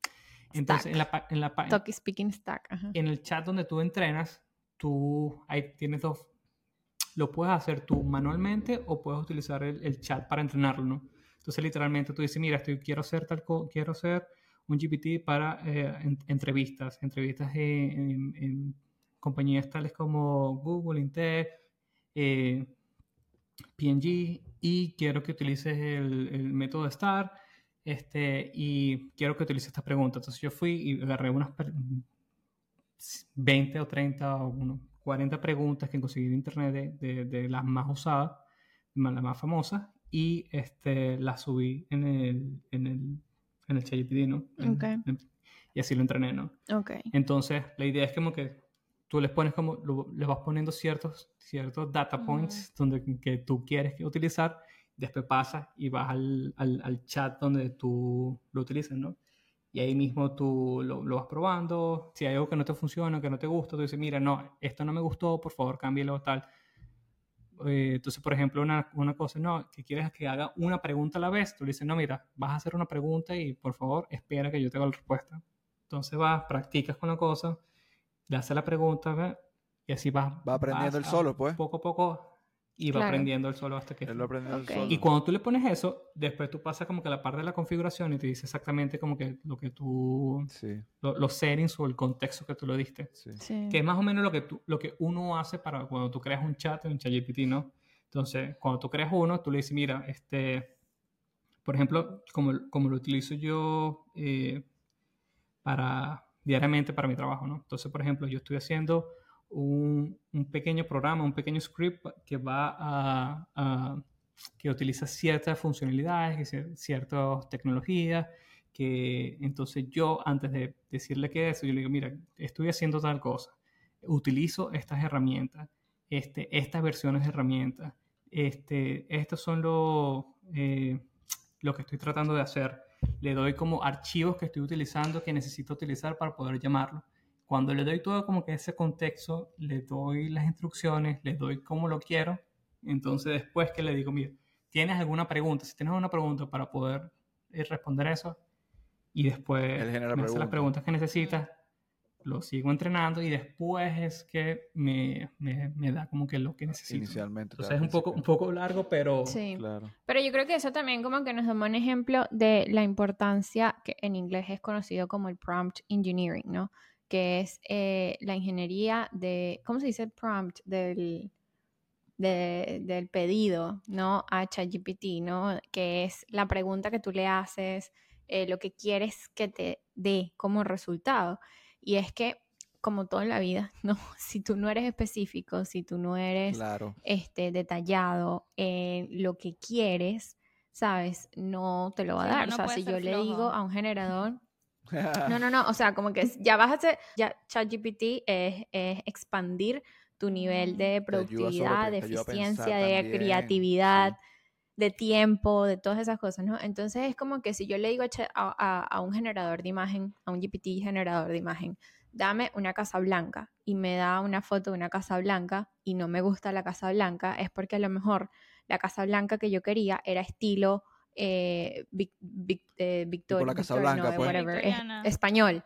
Entonces, en la, en la, Talk speaking stack. ajá. en el chat donde tú entrenas, tú ahí tienes dos. Lo puedes hacer tú manualmente o puedes utilizar el, chat para entrenarlo, ¿no? Entonces, literalmente tú dices, mira, estoy, quiero hacer tal co- quiero hacer un GPT para eh, en- entrevistas, entrevistas en, compañías tales como Google, Intel, eh, P&G y quiero que utilices el, método STAR este, y quiero que utilices estas preguntas. Entonces yo fui y agarré unas pre- 20 o 30 o uno, 40 preguntas que conseguí en internet de, de- de las más usadas, las más famosas, y este, las subí en el, en el, en el ChatGPT, ¿no? En- Ok. en- y así lo entrené, ¿no? Ok. Entonces, la idea es como que tú les pones como, lo- les vas poniendo ciertos, ciertos data points donde que tú quieres utilizar, después pasas y vas al, al, al chat donde tú lo utilizas, ¿no? Y ahí mismo tú lo, lo vas probando, si hay algo que no te funciona, que no te gusta, tú dices, mira, no, esto no me gustó, por favor, cámbialo, tal. Eh, entonces, por ejemplo, una, una cosa, no, que quieres que haga una pregunta a la vez, tú le dices, no, mira, vas a hacer una pregunta y por favor, espera que yo te haga la respuesta. Entonces vas, practicas con la cosa, le haces la pregunta ¿ve? y así vas. Va aprendiendo vas él solo, pues. Poco a poco y va Claro. aprendiendo él solo hasta que... Él lo aprendió él Ok. solo. Y cuando tú le pones eso, después tú pasas como que a la parte de la configuración y te dice exactamente como que lo que tú, Sí, lo- los settings o el contexto que tú lo diste. sí. Sí. Que es más o menos lo que, tú, lo que uno hace para cuando tú creas un chat en ChatGPT, ¿no? Entonces, cuando tú creas uno, tú le dices, mira, este, por ejemplo, como, como lo utilizo yo eh, para, diariamente para mi trabajo, ¿no? Entonces, por ejemplo, yo estoy haciendo un, pequeño programa, un pequeño script que va a, que utiliza ciertas funcionalidades, ciertas tecnologías, que entonces yo antes de decirle que eso, yo le digo, mira, estoy haciendo tal cosa, utilizo estas herramientas, este, estas versiones de herramientas, este, estos son los, eh, lo que estoy tratando de hacer. Le doy como archivos que estoy utilizando que necesito utilizar para poder llamarlo. Cuando le doy todo como que ese contexto, le doy las instrucciones, le doy cómo lo quiero. Entonces después que le digo, mira, ¿tienes alguna pregunta? Si tienes alguna pregunta para poder eh, responder eso, y después me hace las preguntas. que necesitas, lo sigo entrenando y después es que me, me, me da como que lo que necesito. Inicialmente. Entonces claro, es un poco, un poco largo, pero Sí. Claro. Pero yo creo que eso también como que nos da un ejemplo de la importancia que en inglés es conocido como el prompt engineering, ¿no? Que es eh, la ingeniería de, ¿cómo se dice prompt? Del, de- del pedido, ¿no? A ChatGPT, ¿no? Que es la pregunta que tú le haces, eh, lo que quieres que te dé como resultado. Y es que, como todo en la vida, ¿no? Si tú no eres específico, si tú no eres Claro. este, detallado en lo que quieres, ¿sabes? No te lo va a Sí, dar. no o sea, si yo le digo a un generador, no, no, no, o sea, como que ya vas a hacer, ya ChatGPT es, es expandir tu nivel de sobre- productividad, de eficiencia, de también, creatividad, sí. de tiempo, de todas esas cosas, ¿no? Entonces es como que si yo le digo a- a un generador de imagen, a un GPT generador de imagen, dame una casa blanca y me da una foto de una casa blanca y no me gusta la casa blanca, es porque a lo mejor la casa blanca que yo quería era estilo eh, Vic- Vic- eh, Victor- la Casa Victoriano, Blanca, pues. whatever, es- español.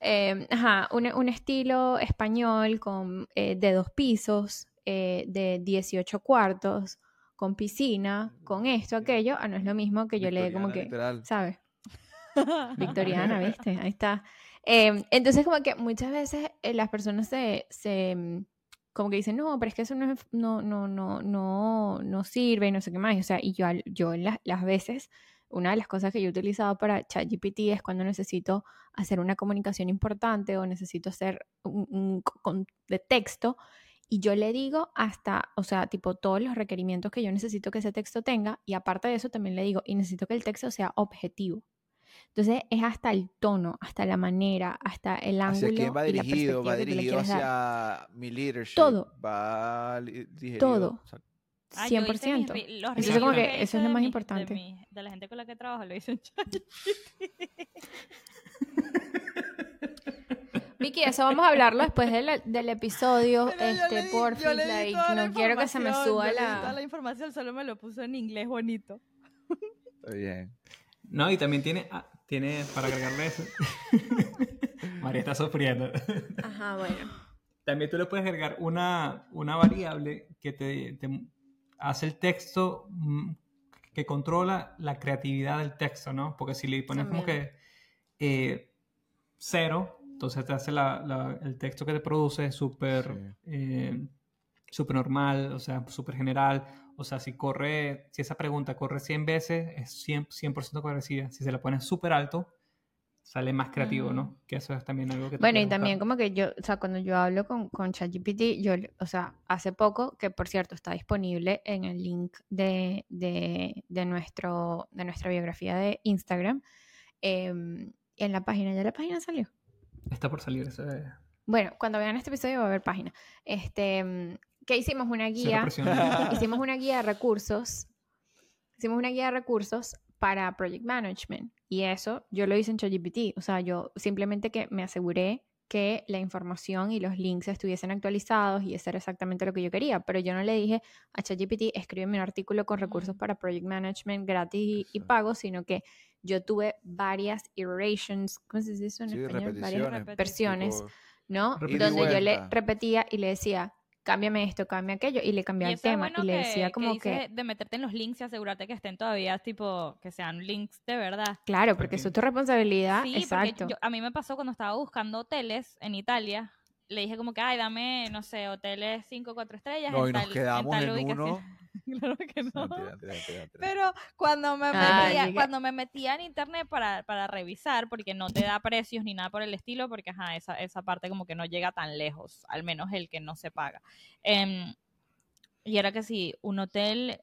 Eh, ajá, un, un estilo español con eh, de dos pisos, eh, de 18 cuartos, con piscina, con esto, aquello. Ah, no es lo mismo que yo le dé como que, Victoriana, literal. ¿sabes? Victoriana, ¿viste? Ahí está. Eh, entonces, como que muchas veces eh, las personas se, se, mm, como que dicen, no, pero es que eso no, no, no, no, no, no sirve y no sé qué más. O sea, y yo, yo las, las veces, una de las cosas que yo he utilizado para ChatGPT es cuando necesito hacer una comunicación importante o necesito hacer un, un de texto y yo le digo hasta, o sea, tipo todos los requerimientos que yo necesito que ese texto tenga y aparte de eso también le digo, y necesito que el texto sea objetivo. Entonces es hasta el tono, hasta la manera, hasta el ángulo ¿Hacia quién va y la dirigido? Va perspectiva que tú le dirigido quieres dar. hacia mi leadership. Todo. Va digerido. Todo. o sea, Ah, yo hice mis 100%. ri- los Entonces como que eso es lo más mi- importante. De, mi- de la gente con la que trabajo lo hice en ChatGPT. Vicky, eso vamos a hablarlo después del, del episodio, Pero este, yo leí like, la no quiero que se me suba leí Toda la la... información solo me lo puso en inglés bonito. Está bien. No, y también tiene, ah, tiene para agregarle eso. María está sufriendo. Ajá, bueno. También tú le puedes agregar una, una variable que te, te hace el texto mm, que controla la creatividad del texto, ¿no? Porque si le pones como que eh, cero, entonces te hace la- la- el texto que te produce súper eh, súper normal, o sea, súper general. O sea, si corre, si esa pregunta corre 100 veces, es 100%, 100 correcida. Si se la pones súper alto, sale más creativo, ¿no? Que eso es también algo que tú Bueno, y también buscar. como que yo, o sea, cuando yo hablo con, con ChatGPT, yo, o sea, hace poco, que por cierto está disponible en el link de, de, de nuestro, de nuestra biografía de Instagram, em, en la página, ya la página salió. Está por salir ese. Bueno, cuando vean este episodio va a haber página. Este, mm, que hicimos una guía, hicimos una guía de recursos, hicimos una guía de recursos para project management. Y eso yo lo hice en ChatGPT, o sea, yo simplemente que me aseguré que la información y los links estuviesen actualizados y eso era exactamente lo que yo quería, pero yo no le dije a ChatGPT escríbeme un artículo con recursos Mm. para project management gratis y, y pago, sino que yo tuve varias iterations, ¿cómo se dice eso en Sí, español? Varias versiones, ¿no? Donde yo le repetía y le decía, cámbiame esto, cámbiame aquello, y le Y cambiaba el tema bueno y le que- decía como que, de meterte en los links y asegurarte que estén todavía, tipo, que sean links de verdad. claro, porque eso es tu responsabilidad, Sí, exacto. porque yo- a mí me pasó cuando estaba buscando hoteles en Italia. Le dije como que, ay, dame, no sé, hoteles 5 4 estrellas. No, en y nos tal- quedamos tal en ubicación". uno. claro que no. Mentira, mentira, mentira, mentira. Pero cuando me metía, cuando me metía en internet para, para revisar, porque no te da precios ni nada por el estilo, porque ajá, esa, esa parte como que no llega tan lejos, al menos el que no se paga. Em, y era que si un hotel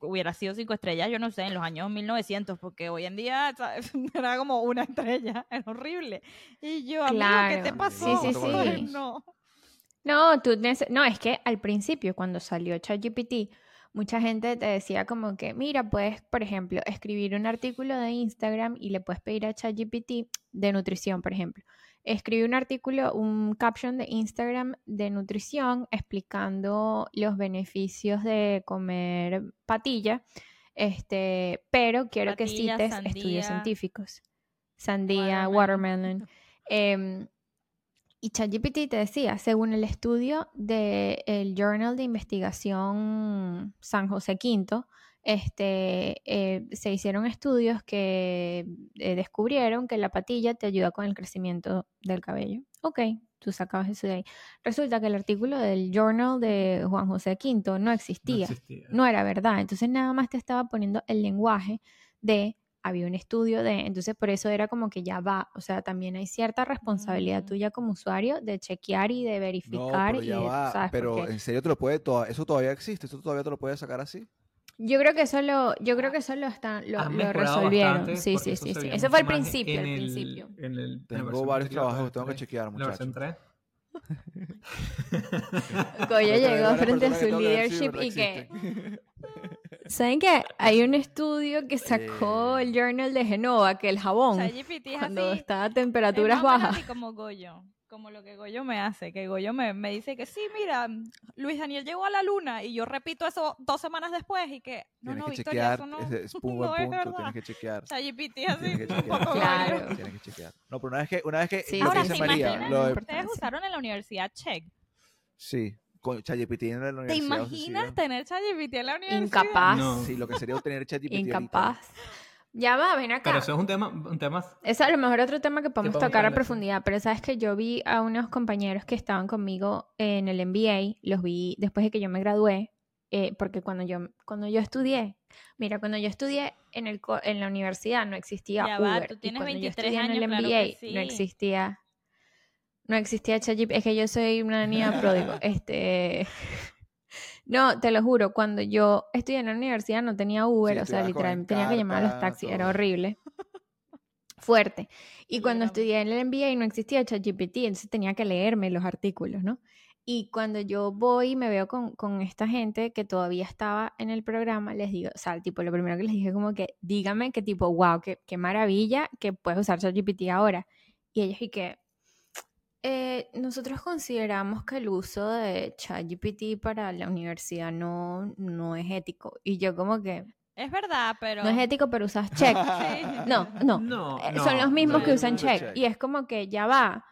hubiera sido cinco estrellas, yo no sé, en los años 1900, porque hoy en día ¿sabes? era como una estrella, era horrible. Y yo, amigo, ¿qué te Claro. pasó? Sí, sí, sí. No. No, tú no, es que al principio, cuando salió ChatGPT, mucha gente te decía como que, mira, puedes, por ejemplo, escribir un artículo de Instagram y le puedes pedir a ChatGPT de nutrición, por ejemplo. Escribe un artículo, un caption de Instagram de nutrición explicando los beneficios de comer patilla, este, pero quiero que cites sandía. estudios científicos. Sandía, Watermelon. watermelon. Em, y ChatGPT te decía, según el estudio del Journal de Investigación San José V, este, eh, se hicieron estudios que eh, descubrieron que la patilla te ayuda con el crecimiento del cabello. Ok, tú sacabas eso de ahí. Resulta que el artículo del Journal de Juan José V no No existía existía. no era verdad. Entonces nada más te estaba poniendo el lenguaje de, había un estudio de, entonces por eso era como que ya va, o sea, también hay cierta responsabilidad Mm. tuya como usuario de chequear y de No, verificar pero y ya de, va. ¿sabes? Pero en serio te lo puede, toda- eso todavía existe, eso todavía te lo puedes sacar así. yo creo que eso lo, yo creo que eso lo están, lo, lo resolvieron. bastante Sí, sí, sí, sí. Eso fue al principio, en al el- principio. en el- Tengo varios trabajos que tengo que chequear, muchachos. 3. Goya Pero llegó frente a su que que leadership verdad y que. ¿Saben qué? Hay un estudio que sacó Eh. el Journal de Genova, que el jabón, ChatGPT es cuando así, está a temperaturas bajas, así como Goyo, como lo que Goyo me hace, que Goyo me, me dice que sí, mira, Luis Daniel llegó a la luna y yo repito eso dos semanas después y que, no, Tienes no, que Victoria, chequear, eso no, es no es punto, tienes que chequear. ChatGPT así, Tienes que chequear. poco Claro. Goyo. Tienes que chequear. No, pero una vez que, una vez que Sí, lo que Ahora, dice. Ustedes usaron en la universidad Check. sí, con ChatGPT en la ¿Te universidad. imaginas Cecilia. tener ChatGPT en la universidad? incapaz, No. Sí, lo que sería tener ChatGPT ahorita. incapaz. Ya va, ven acá. Pero eso es un tema, un tema Eso a lo mejor otro tema que podemos podemos tocar a profundidad, pero sabes que yo vi a unos compañeros que estaban conmigo en el MBA, los vi después de que yo me gradué, eh, porque cuando yo, cuando yo estudié, mira, cuando yo estudié en, el, co- en la universidad no existía Ya va, Uber, tú y tienes cuando yo 23 estudié en el años, claro MBA que sí. no existía, no existía ChatGPT, es que yo soy una niña pródigo, este... No, te lo juro, cuando yo estudié en la universidad no tenía Uber, Sí, o sea, literalmente tenía que llamar a los taxis, era horrible. Fuerte. Y Sí, cuando era- estudié en el MBA no existía ChatGPT, entonces tenía que leerme los artículos, ¿no? Y cuando yo voy y me veo con, con esta gente que todavía estaba en el programa, les digo, o sea, tipo, lo primero que les dije como que, dígame que tipo, wow, qué, qué maravilla que puedes usar ChatGPT ahora. Y ellos y que, "Eh, nosotros consideramos que el uso de ChatGPT para la universidad no, no es ético. Y yo como que, Es verdad, pero... no es ético, pero usas check. No, no, No, eh, no, son los mismos no. que usan Usa check. check. Y es como que ya va.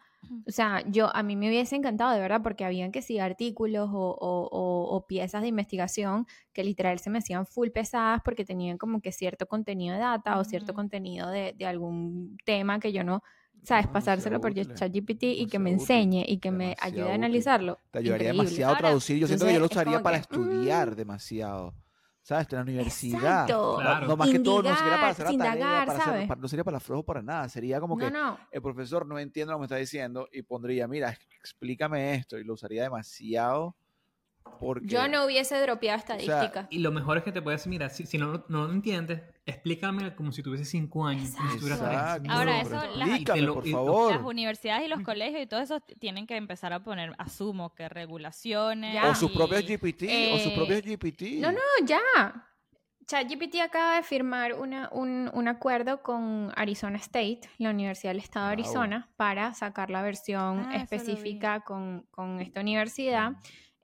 O sea, yo a mí me hubiese encantado de verdad porque habían que sí artículos o, o- o- o piezas de investigación que literal se me hacían full pesadas porque tenían como que cierto contenido de data o cierto contenido de, de algún tema que yo no, sabes, No, pasárselo por ChatGPT y que me útil, enseñe y que me demasiado ayude a útil. analizarlo. Te ayudaría Increíble. demasiado a traducir. Yo siento que yo lo es usaría para que, estudiar mm. demasiado. ¿Sabes? En la universidad. Claro. No, más que todo, no sería para hacer la tarea, indagar, para hacer- ¿sabes? para- no sería para flojo para nada. Sería como que No, no. el profesor no entiende lo que me está diciendo y pondría, mira, explícame esto y lo usaría demasiado Porque, Yo no hubiese dropeado estadísticas. Y lo mejor es que te puedes decir, mira, si, si no, lo- no lo entiendes, explícame como si tuviese cinco años. Exacto, Ahora, eso, las- explícame, lo- por favor. Las universidades y los colegios y todo eso tienen que empezar a poner, asumo que regulaciones. Ya. O sus propios GPT, o sus Eh, propios GPT. No, no, ya. ChatGPT acaba de firmar una- un, un acuerdo con Arizona State, la Universidad del Estado de Wow. Arizona, para sacar la versión Ah, específica con, con esta universidad.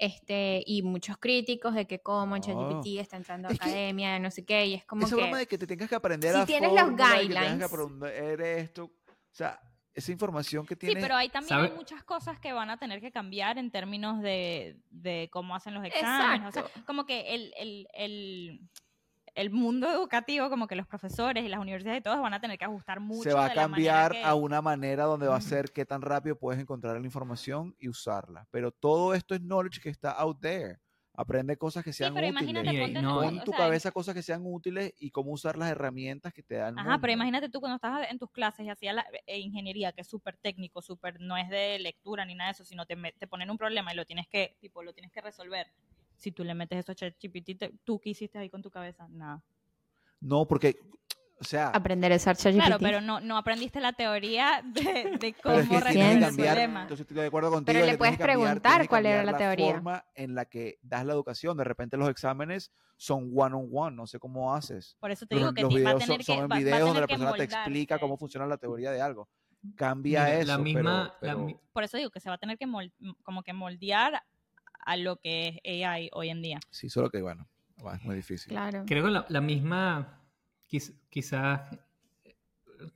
Este, y muchos críticos de que cómo Oh. ChatGPT está entrando a Es que academia, no sé qué, y es como Esa que... broma de que te tengas que aprender si la tienes los y que guidelines- aprender esto. O sea, esa información que Sí, tienes. pero hay también hay muchas cosas que van a tener que cambiar en términos de, de cómo hacen los exámenes. O sea, Exacto. como que el, el, el, el mundo educativo, como que los profesores y las universidades y todos van a tener que ajustar mucho. se va a cambiar que- a una manera donde va a ser qué tan rápido puedes encontrar la información y usarla. Pero todo esto es knowledge que está out there. Aprende cosas que Sí, sean pero útiles. no- Pon o tu sea, cabeza cosas que sean útiles y cómo usar las herramientas que te dan. Ajá, pero imagínate tú cuando estabas en tus clases y hacías la eh, ingeniería, que es súper técnico, súper, no es de lectura ni nada de eso, sino te, te ponen un problema y lo tienes que, tipo, lo tienes que resolver. Si tú le metes eso a ChatGPT, ¿tú qué hiciste ahí con tu cabeza? Nada. No, porque, o sea, Aprender a usar ChatGPT. Claro, pero no, no aprendiste la teoría de, de cómo pero es que resolver el problema. Entonces estoy de acuerdo contigo. Pero le puedes cambiar- preguntar cuál era la teoría. forma en la que das la educación. De repente los exámenes son one on one. No sé cómo haces. Por eso te Los, digo que los ti- va a videos son, tener son que, en va a videos donde la persona te explica cómo funciona la teoría de algo. Cambia Mira, eso. la pero- misma, la pero- mi- Por eso digo que se va a tener que mol- como que moldear a lo que es AI hoy en día. Sí, solo que bueno, es muy difícil. Claro. creo que la, la misma, quiz- quizás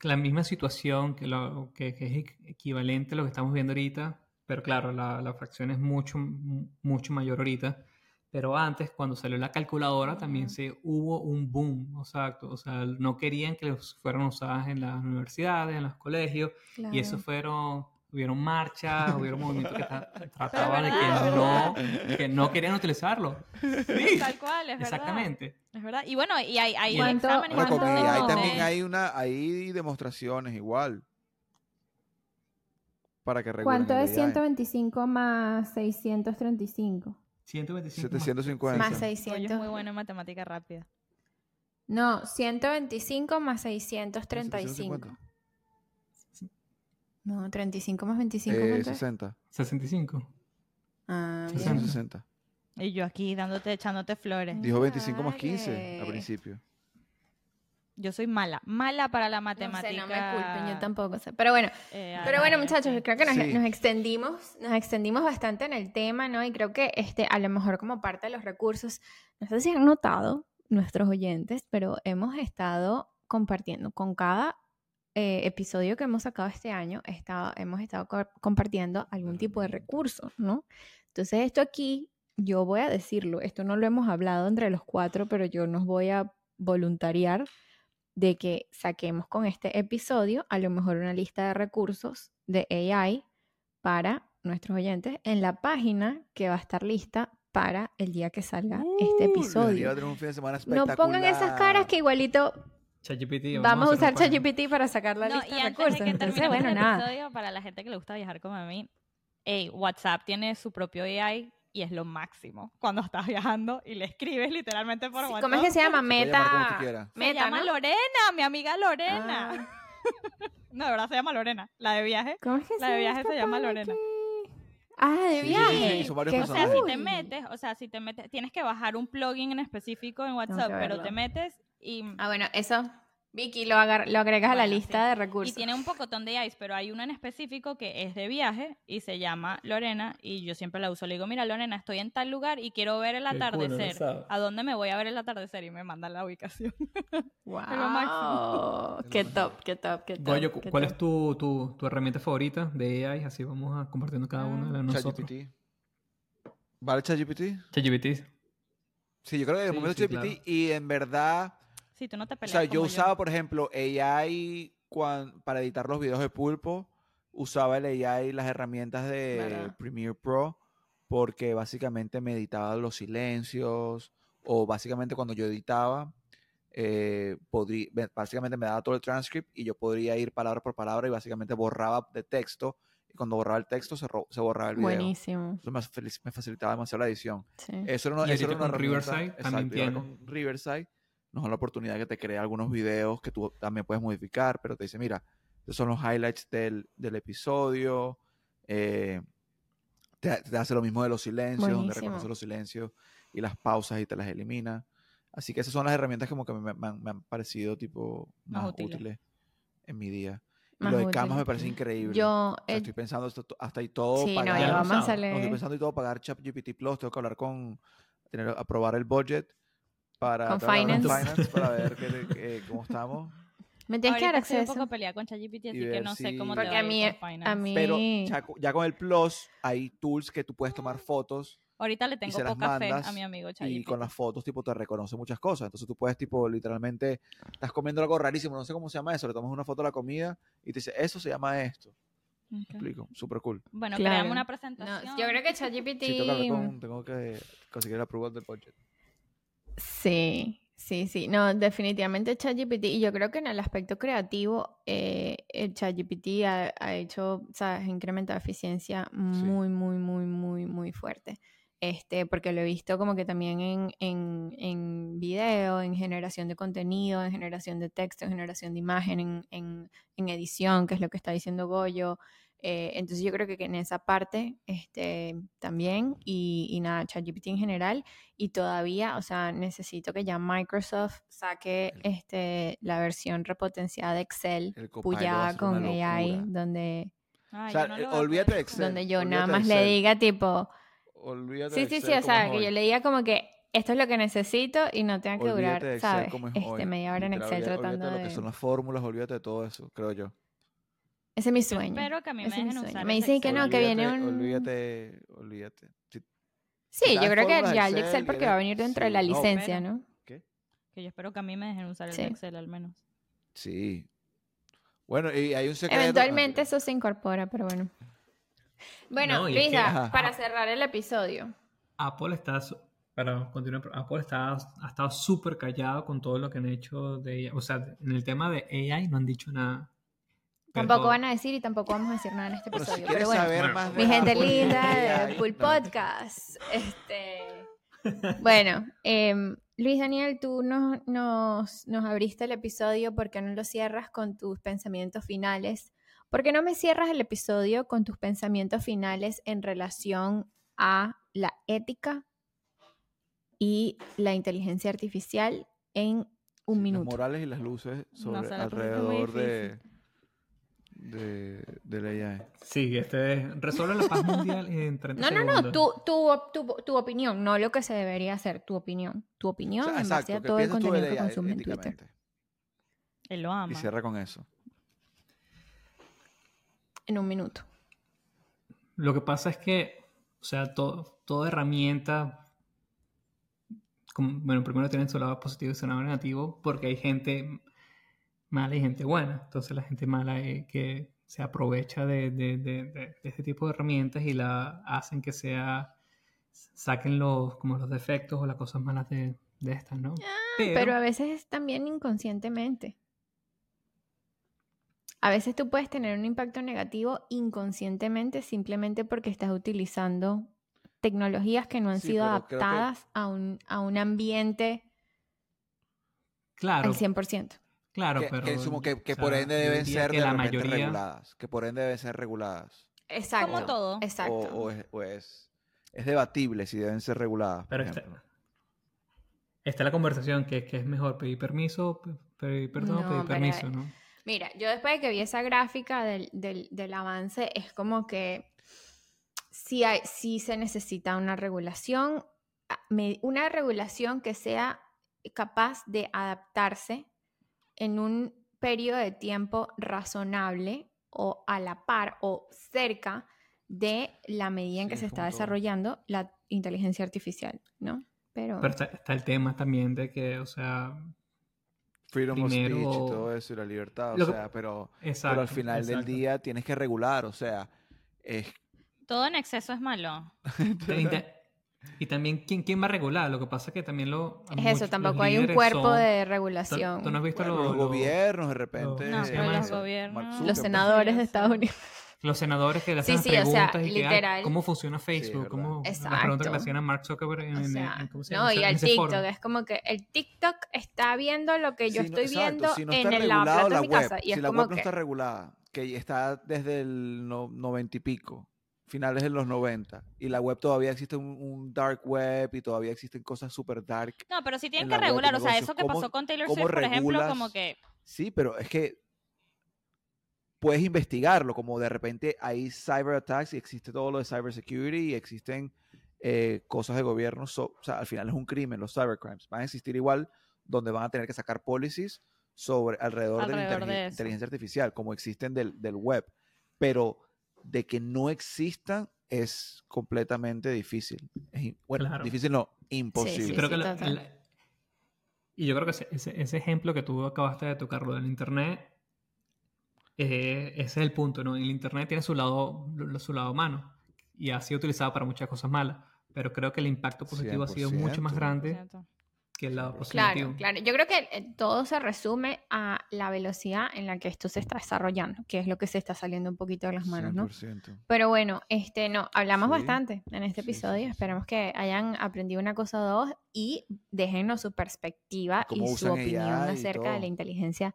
la misma situación que, lo, que, que es equ- equivalente a lo que estamos viendo ahorita, pero claro, la, la fracción es mucho, mu- mucho mayor ahorita. Pero antes, cuando salió la calculadora, también se hubo un boom, exacto. O sea, no querían que fueran usadas en las universidades, en los colegios, y eso claro. fueron, hubieron marchas, hubieron movimientos que ta- trataban de verdad, que no, que no querían utilizarlo. Sí, Tal cual, es verdad. exactamente. Es verdad. Y bueno, y hay, hay ¿Cuánto- exámenes. Bueno, con ¿Cuánto- AI no. también hay una, hay demostraciones igual. Para que ¿Cuánto es AI. 125 más 635? 125 más. 750. Más Oye, es 600. muy bueno en matemática rápida. No, 125 más 635. 750. No, 35 más 25. Eh, ¿cuánto es? 60. 65. Ah, Sí, bien. 160. Y yo aquí dándote, echándote flores. Dijo 25 más 15 al principio. Yo soy mala, mala para la No sé, matemática. no me culpen, yo tampoco sé. Pero bueno, eh, pero bueno, muchachos, creo que nos, Sí. nos extendimos, nos extendimos bastante en el tema, ¿no? Y creo que este, a lo mejor como parte de los recursos, no sé si han notado nuestros oyentes, pero hemos estado compartiendo con cada eh, episodio que hemos sacado este año, está- hemos estado co- compartiendo algún tipo de recurso, ¿no? Entonces esto aquí, yo voy a decirlo, esto no lo hemos hablado entre los cuatro, pero yo nos voy a voluntariar de que saquemos con este episodio a lo mejor una lista de recursos de AI para nuestros oyentes en la página que va a estar lista para el día que salga este Uh, episodio. No pongan esas caras que igualito ChatGPT. vamos a usar. ChatGPT para sacar la No, lista y de antes recursos. de que Entonces, bueno, el nada. episodio, para la gente que le gusta viajar como a mí, WhatsApp tiene su propio AI y es lo máximo. Cuando estás viajando y le escribes literalmente por Sí, WhatsApp. ¿Cómo es que se llama? Meta. Se Meta, llama ¿no? Lorena, mi amiga Lorena. Ah. No, de verdad se llama Lorena. La de viaje. ¿Cómo es que La de viaje se llama Lorena. aquí? Ah, de Sí, sí, viaje. sí, Qué O sea, si te metes, o sea, si te metes, tienes que bajar un plugin en específico en WhatsApp, pero te metes y, Ah, bueno, eso. Vicky, lo, agar- lo agregas a la lista sí. de y recursos. tiene un pocotón de AIs, pero hay una en específico que es de viaje y se llama Lorena y yo siempre la uso. Le digo, mira Lorena, estoy en tal lugar y quiero ver el atardecer. ¿A dónde me voy a ver el atardecer? Y me mandan la ubicación. Wow. Qué top, qué top, qué top. Goyo, qué ¿cuál top. es tu, tu, tu herramienta favorita de AI? Así vamos a compartiendo cada una de nosotros. ChatGPT. ¿Vale ChatGPT? ChatGPT. Sí, yo creo que de Sí, momento sí, ChatGPT claro. y en verdad, Si tú no te o peleas sea, yo usaba, por ejemplo, AI cuan- para editar los videos de Pulpo, usaba el AI las herramientas de ¿Verdad? Premiere Pro porque básicamente me editaba los silencios o básicamente cuando yo editaba, eh, básicamente me daba todo el transcript y yo podría ir palabra por palabra y básicamente borraba de texto y cuando borraba el texto se, borraba el video. Buenísimo. Eso me, facilitaba demasiado la edición. Sí. Eso era una, Y eso era una Riverside también exacto, Riverside nos da la oportunidad que te crea algunos videos que tú también puedes modificar, pero te dice, mira, estos son los highlights del, del episodio. eh, te, te hace lo mismo de los silencios, donde Buenísimo. reconoce los silencios y las pausas y te las elimina. Así que esas son las herramientas como que me, me han, me han parecido tipo Más más, útiles. útiles. en mi día. Y lo de camas me parece increíble. Yo, O sea, eh, estoy pensando esto, hasta ahí todo sí, no, pagar. ya ya vamos a. No, estoy pensando y todo pagar ChatGPT Plus, tengo que hablar con, tener, aprobar el budget para, Con Finance. Finance para ver qué- qué- cómo estamos. Me tienes que dar Ahorita estoy un acceso. poco peleada con ChatGPT, así que no sé si- cómo te Porque va a mí, con a Finance. mí, Pero ya, ya con el Plus hay tools que tú puedes tomar fotos Ahorita le y tengo poca fe a mi amigo y ChatGPT. con las fotos tipo te reconoce muchas cosas. Entonces tú puedes tipo literalmente, estás comiendo algo rarísimo, no sé cómo se llama eso, le tomas una foto de la comida y te dice, eso se llama esto. ¿Me Ok. explico? Súper cool. Bueno, Claro. creamos una No, presentación. yo creo que ChatGPT. Sí, tengo que, tengo que conseguir el approval del budget. Sí, sí, sí. No, definitivamente ChatGPT. Y yo creo que en el aspecto creativo, eh, el ChatGPT ha, ha hecho, sabes, incrementado eficiencia muy, muy, muy, muy, muy fuerte. Este, porque lo he visto como que también en, en, en video, en generación de contenido, en generación de texto, en generación de imagen, en, en, en edición, que es lo que está diciendo Goyo. Eh, entonces yo creo que, en esa parte este, también, y, y nada, ChatGPT en general, y todavía, o sea, necesito que ya Microsoft saque El- este, la versión repotenciada de Excel, puya con AI, locura. donde, Ay, O sea, yo no eh, olvídate de. Excel. donde yo nada más le diga tipo, Olvídate sí, de sí, sí, o sea, que yo le diga como que esto es lo que necesito y no tenga que Olvídate de durar, Excel ¿sabes? como es Este, hoy. media hora en Excel olvídate- tratando olvídate de lo que son las fórmulas, olvídate de todo eso, creo yo. Ese es mi sueño. espero que a mí me Ese es mi dejen sueño. usar Me dicen que Excel. no, que viene Olvídate- un- Olvídate, olvídate. Si- Sí, yo creo que ya el de Excel porque va a venir dentro de sí, la no, licencia, pero- ¿no? ¿Qué? Que yo espero que a mí me dejen usar el Sí. de Excel al menos. Sí. Bueno, y hay un secreto. Eventualmente Ah, eso se incorpora, pero bueno. Bueno, No, y es que- Luisa, Ajá. para cerrar el episodio. Apple está, su- para continuar, Apple está, ha estado súper callado con todo lo que han hecho de ella. O sea, en el tema de AI no han dicho nada. Pero- Tampoco van a decir y tampoco vamos a decir nada en este si episodio. quieres pero bueno, saber más mi gente linda de Full no, Podcast. Este, bueno, em, Luis Daniel, tú nos, nos, nos abriste el episodio, ¿por qué no lo cierras con tus pensamientos finales? ¿Por qué no me cierras el episodio con tus pensamientos finales en relación a la ética y la inteligencia artificial en un sí, minuto? Las morales y las luces sobre, muy alrededor de, de, de la AI. Sí, este es- resuelve la paz mundial en 30 No, no, no, tu, tu, tu, tu opinión, no lo que se debería hacer, tu opinión. Tu O opinión sea, en base a ¿qué todo el contenido que consumes en Twitter. Él lo ama. Y cierra con eso. En un minuto. Lo que pasa es que, o sea, todo, toda herramienta, como- bueno, primero tiene su lado positivo y su lado negativo, porque hay gente mala y gente buena. Entonces la gente mala es que se aprovecha de, de- de- de- de este tipo de herramientas y la hacen que sea, saquen los, como los defectos o las cosas malas de, de estas, ¿no? Pero, a veces es también inconscientemente. A veces tú puedes tener un impacto negativo inconscientemente simplemente porque estás utilizando tecnologías que no han Sí, sido que- adaptadas a, un, a un ambiente claro, al 100%. Claro, que, pero... que, sumo que, que o por ende deben ser que de la repente mayoría, reguladas. Que por ende deben ser reguladas. Exacto. Como todo. Exacto. O, o es, o es, es debatible si deben ser reguladas. por Pero está, ejemplo. está la conversación que, que es mejor pedir permiso, pe- pedir perdón, No, pedir pero- permiso, ¿no? Mira, yo después de que vi esa gráfica del, del- del avance, es como que sí, hay, sí se necesita una regulación, una regulación que sea capaz de adaptarse en un periodo de tiempo razonable o a la par o cerca de la medida en que Sí, se es está desarrollando la inteligencia artificial, ¿no? Pero, Pero está, está el tema también de que, o sea, Freedom of primero- speech y todo eso y la libertad. O Lo sea, pero, exacto. pero al final del día tienes que regular. O sea, es Todo en exceso es malo. Y, ta- y también, ¿quién, ¿quién va a regular? Lo que pasa es que también lo... es muchos- eso, los tampoco hay un cuerpo son- de ¿Tú, regulación. tú no has visto bueno, lo- los lo- gobiernos de repente. No, No, los eso? gobiernos. Los senadores de Estados Unidos. los senadores que le Sí, hacen sí, o las sea, preguntas y que, "Ay, literal. cómo funciona Facebook, verdad. cómo Exacto. preguntas que le hacían a Mark Zuckerberg en, O en- sea, en- ¿cómo se no, llama? y En al TikTok, foro. es como que el TikTok está viendo lo que yo Si no- estoy exacto, viendo si no en el lavaplatos de la mi web, casa. Y si es la como web no que, está regulada, que está desde el no- noventa y pico, finales de los 90, y la web todavía existe un, un dark web y todavía existen cosas super dark. No, pero sí tienen en que la regular. O sea, eso que ¿cómo- pasó con Taylor Swift, por ejemplo, como que. Sí, pero es que puedes investigarlo, como de repente hay cyber attacks y existe todo lo de cyber security y existen eh, cosas de gobierno. so- o sea, al final es un crimen, los cybercrimes. Van a existir igual donde van a tener que sacar policies sobre alrededor, de la Alrededor de eso. inteligencia artificial, como existen del, del web. Pero de que no existan es completamente difícil. Es bueno, Claro. difícil no, imposible. sí, creo que sí, la- total. la- y yo creo que ese, ejemplo que tú acabaste de tocar, lo del internet, eh, ese es el punto, ¿no? El internet tiene su lado, lo- su lado humano y ha sido utilizado para muchas cosas malas, pero creo que el impacto positivo ha sido mucho más 100%. grande. Que el lado 100%. positivo. Claro, claro. Yo creo que eh, todo se resume a la velocidad en la que esto se está desarrollando, que es lo que se está saliendo un poquito de las manos, ¿no? 100%. Pero bueno, este no, hablamos Sí. bastante en este Sí, episodio. sí, sí. Esperemos que hayan aprendido una cosa o dos y déjennos su perspectiva y su opinión acerca de la inteligencia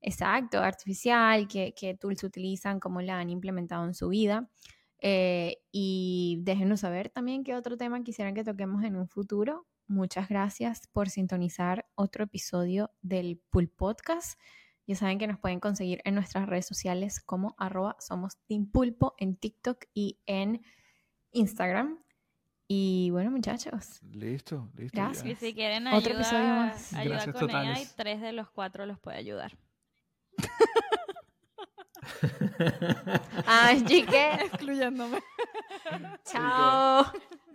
exacto, artificial, qué, qué tools utilizan, cómo la han implementado en su vida. Eh, y déjenos saber también qué otro tema quisieran que toquemos en un futuro. Muchas gracias por sintonizar otro episodio del Pool Podcast. Ya saben que nos pueden conseguir en nuestras redes sociales como arroba somos Team Pulpo en TikTok y en Instagram. Y bueno, muchachos, Listo, listo. ya. Gracias. Y si quieren Otro ayuda, episodio más. ayuda Gracias con ella, y totales. tres de los cuatro los puede ayudar. Así que, Excluyéndome. chao.